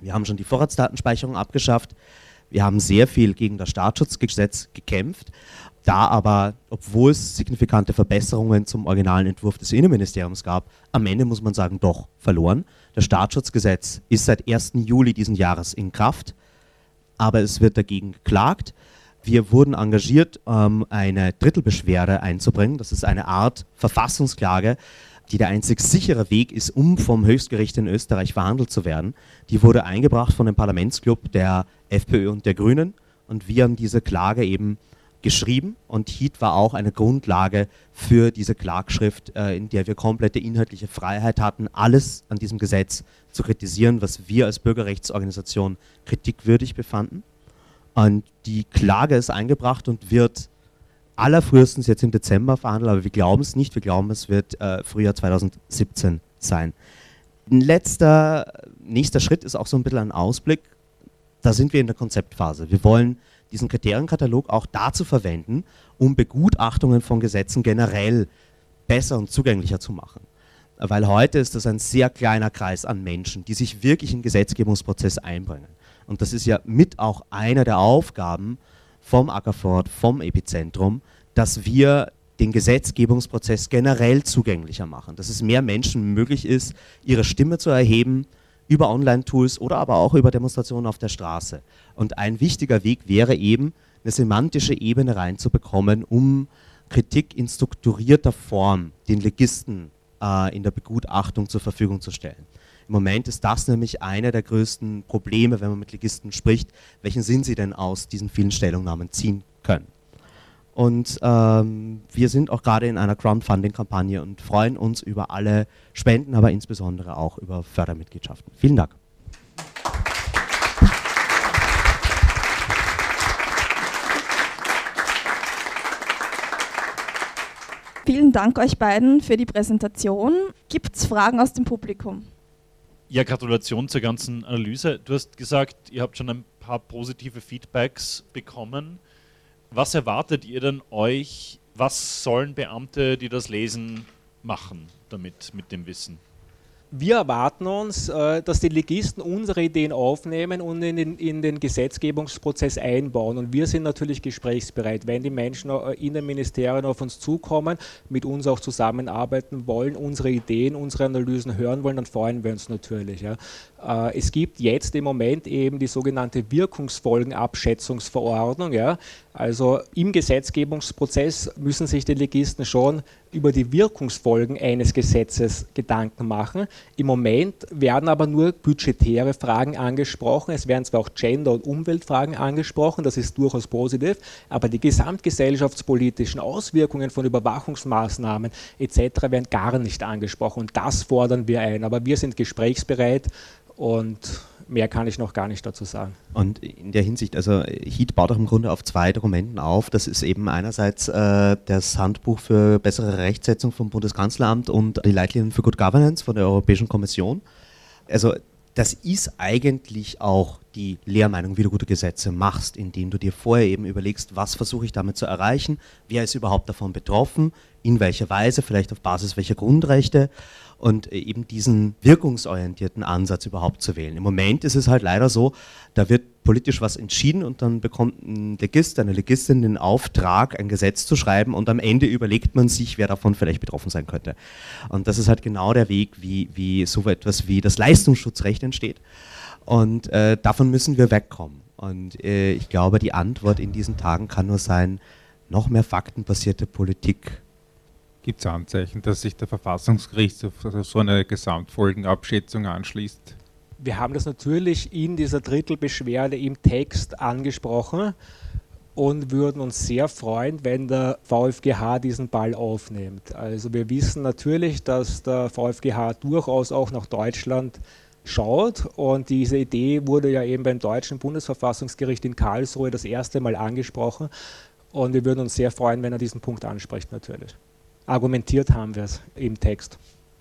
[SPEAKER 5] Wir haben schon die Vorratsdatenspeicherung abgeschafft. Wir haben sehr viel gegen das Staatsschutzgesetz gekämpft. Da aber, obwohl es signifikante Verbesserungen zum originalen Entwurf des Innenministeriums gab, am Ende muss man sagen, doch verloren. Das Staatsschutzgesetz ist seit 1. Juli diesen Jahres in Kraft, aber es wird dagegen geklagt. Wir wurden engagiert, ähm, eine Drittelbeschwerde einzubringen. Das ist eine Art Verfassungsklage, die der einzig sichere Weg ist, um vom Höchstgericht in Österreich verhandelt zu werden. Die wurde eingebracht von dem Parlamentsclub der FPÖ und der Grünen und wir haben diese Klage eben geschrieben und HEAT war auch eine Grundlage für diese Klagschrift, äh, in der wir komplette inhaltliche Freiheit hatten, alles an diesem Gesetz zu kritisieren, was wir als Bürgerrechtsorganisation kritikwürdig befanden. Und die Klage ist eingebracht und wird allerfrühestens jetzt im Dezember verhandelt, aber wir glauben es nicht, wir glauben es wird äh, Frühjahr 2017 sein. Ein letzter, nächster Schritt ist auch so ein bisschen ein Ausblick. Da sind wir in der Konzeptphase. Wir wollen diesen Kriterienkatalog auch dazu verwenden, um Begutachtungen von Gesetzen generell besser und zugänglicher zu machen. Weil heute ist das ein sehr kleiner Kreis an Menschen, die sich wirklich im Gesetzgebungsprozess einbringen. Und das ist ja mit auch einer der Aufgaben vom Ackerford, vom Epizentrum, dass wir den Gesetzgebungsprozess generell zugänglicher machen, dass es mehr Menschen möglich ist, ihre Stimme zu erheben, über Online-Tools oder aber auch über Demonstrationen auf der Straße. Und ein wichtiger Weg wäre eben, eine semantische Ebene reinzubekommen, um Kritik in strukturierter Form den Legisten äh, in der Begutachtung zur Verfügung zu stellen. Im Moment ist das nämlich einer der größten Probleme, wenn man mit Legisten spricht, welchen Sinn sie denn aus diesen vielen Stellungnahmen ziehen können. Und ähm, wir sind auch gerade in einer Crowdfunding-Kampagne und freuen uns über alle Spenden, aber insbesondere auch über Fördermitgliedschaften. Vielen Dank.
[SPEAKER 2] Vielen Dank euch beiden für die Präsentation. Gibt es Fragen aus dem Publikum?
[SPEAKER 8] Ja, Gratulation zur ganzen Analyse. Du hast gesagt, ihr habt schon ein paar positive Feedbacks bekommen. Was erwartet ihr denn euch? Was sollen Beamte, die das lesen, machen damit, mit dem Wissen?
[SPEAKER 7] wir erwarten uns, äh, dass die Legisten unsere Ideen aufnehmen und in den, in den, Gesetzgebungsprozess einbauen. Und wir sind natürlich gesprächsbereit. Wenn die Menschen äh, in den Ministerien auf uns zukommen, mit uns auch zusammenarbeiten wollen, unsere Ideen, unsere Analysen hören wollen, dann freuen wir uns natürlich. Äh, es gibt jetzt im Moment eben die sogenannte Wirkungsfolgenabschätzungsverordnung. Ja. Also im Gesetzgebungsprozess müssen sich die Legisten schon über die Wirkungsfolgen eines Gesetzes Gedanken machen. Im Moment werden aber nur budgetäre Fragen angesprochen. Es werden zwar auch Gender- und Umweltfragen angesprochen, das ist durchaus positiv, aber die gesamtgesellschaftspolitischen Auswirkungen von Überwachungsmaßnahmen etc. werden gar nicht angesprochen und das fordern wir ein. Aber wir sind gesprächsbereit und mehr kann ich noch gar nicht dazu sagen.
[SPEAKER 5] Und in der Hinsicht, also HEAT baut auch im Grunde auf zwei Dokumenten auf. Das ist eben einerseits äh, das Handbuch für bessere Rechtsetzung vom Bundeskanzleramt und die Leitlinien für Good Governance von der Europäischen Kommission. Also das ist eigentlich auch die Lehrmeinung, wie du gute Gesetze machst, indem du dir vorher eben überlegst, was versuche ich damit zu erreichen, wer ist überhaupt davon betroffen, in welcher Weise, vielleicht auf Basis welcher Grundrechte und äh, eben diesen wirkungsorientierten Ansatz überhaupt zu wählen. Im Moment ist es halt leider so, da wird politisch was entschieden und dann bekommt ein Legist, eine Legistin den Auftrag, ein Gesetz zu schreiben und am Ende überlegt man sich, wer davon vielleicht betroffen sein könnte. Und das ist halt genau der Weg, wie, wie so etwas wie das Leistungsschutzrecht entsteht. Und äh, davon müssen wir wegkommen. Und äh, ich glaube, die Antwort in diesen Tagen kann nur sein, noch mehr faktenbasierte Politik
[SPEAKER 6] Gibt es Anzeichen, dass sich der Verfassungsgerichtshof so eine Gesamtfolgenabschätzung anschließt?
[SPEAKER 7] Wir haben das natürlich in dieser Drittelbeschwerde im Text angesprochen und würden uns sehr freuen, wenn der VfGH diesen Ball aufnimmt. Also wir wissen natürlich, dass der VfGH durchaus auch nach Deutschland schaut und diese Idee wurde ja eben beim deutschen Bundesverfassungsgericht in Karlsruhe das erste Mal angesprochen und wir würden uns sehr freuen, wenn er diesen Punkt anspricht natürlich argumentiert haben wir es im Text.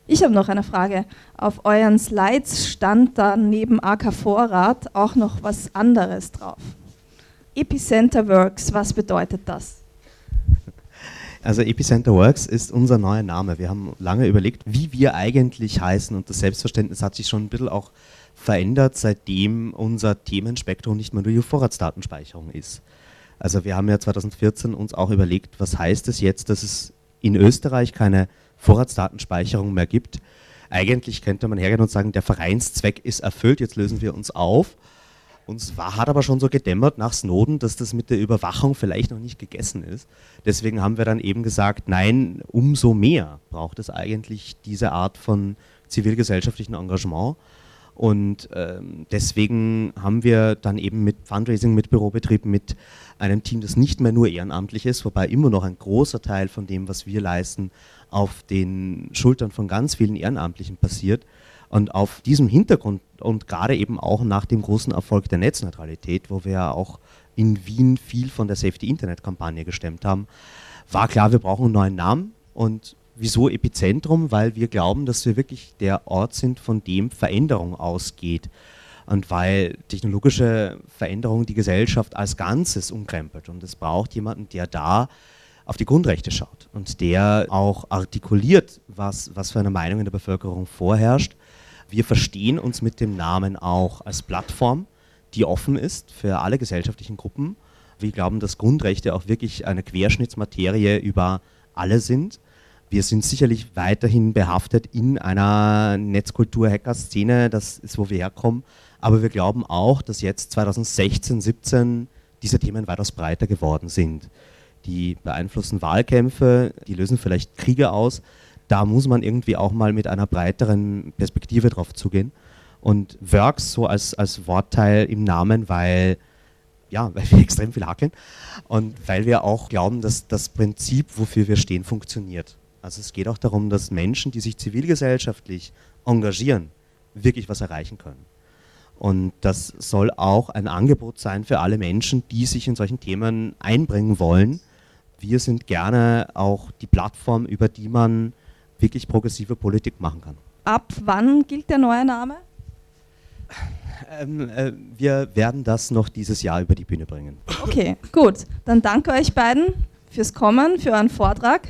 [SPEAKER 2] Ich habe noch eine Frage. Auf euren Slides stand da neben AK Vorrat auch noch was anderes drauf. Epicenter Works, was bedeutet das?
[SPEAKER 5] Also Epicenter Works ist unser neuer Name. Wir haben lange überlegt, wie wir eigentlich heißen und das Selbstverständnis hat sich schon ein bisschen auch verändert, seitdem unser Themenspektrum nicht mehr nur die Vorratsdatenspeicherung ist. Also wir haben ja 2014 uns auch überlegt, was heißt es jetzt, dass es in Österreich keine Vorratsdatenspeicherung mehr gibt. Eigentlich könnte man hergehen und sagen, der Vereinszweck ist erfüllt, jetzt lösen wir uns auf. Uns war, hat aber schon so gedämmert nach Snowden, dass das mit der Überwachung vielleicht noch nicht gegessen ist. Deswegen haben wir dann eben gesagt, nein, umso mehr braucht es eigentlich diese Art von zivilgesellschaftlichen Engagement. Und ähm, deswegen haben wir dann eben mit Fundraising, mit Bürobetrieb, mit einem Team, das nicht mehr nur ehrenamtlich ist, wobei immer noch ein großer Teil von dem, was wir leisten, auf den Schultern von ganz vielen Ehrenamtlichen passiert. Und auf diesem Hintergrund und gerade eben auch nach dem großen Erfolg der Netzneutralität, wo wir ja auch in Wien viel von der Safety Internet Kampagne gestemmt haben, war klar, wir brauchen einen neuen Namen und Wieso Epizentrum? Weil wir glauben, dass wir wirklich der Ort sind, von dem Veränderung ausgeht. Und weil technologische Veränderung die Gesellschaft als Ganzes umkrempelt. Und es braucht jemanden, der da auf die Grundrechte schaut und der auch artikuliert, was, was für eine Meinung in der Bevölkerung vorherrscht. Wir verstehen uns mit dem Namen auch als Plattform, die offen ist für alle gesellschaftlichen Gruppen. Wir glauben, dass Grundrechte auch wirklich eine Querschnittsmaterie über alle sind wir sind sicherlich weiterhin behaftet in einer Netzkultur-Hacker-Szene, das ist, wo wir herkommen. Aber wir glauben auch, dass jetzt 2016, 2017 diese Themen weitaus breiter geworden sind. Die beeinflussen Wahlkämpfe, die lösen vielleicht Kriege aus. Da muss man irgendwie auch mal mit einer breiteren Perspektive drauf zugehen. Und Works so als, als Wortteil im Namen, weil, ja, weil wir extrem viel hackeln und weil wir auch glauben, dass das Prinzip, wofür wir stehen, funktioniert. Also es geht auch darum, dass Menschen, die sich zivilgesellschaftlich engagieren, wirklich was erreichen können. Und das soll auch ein Angebot sein für alle Menschen, die sich in solchen Themen einbringen wollen. Wir sind gerne auch die Plattform, über die man wirklich progressive Politik machen kann.
[SPEAKER 2] Ab wann gilt der neue Name?
[SPEAKER 5] Ähm, äh, wir werden das noch dieses Jahr über die Bühne bringen.
[SPEAKER 2] Okay, gut. Dann danke euch beiden fürs Kommen, für euren Vortrag.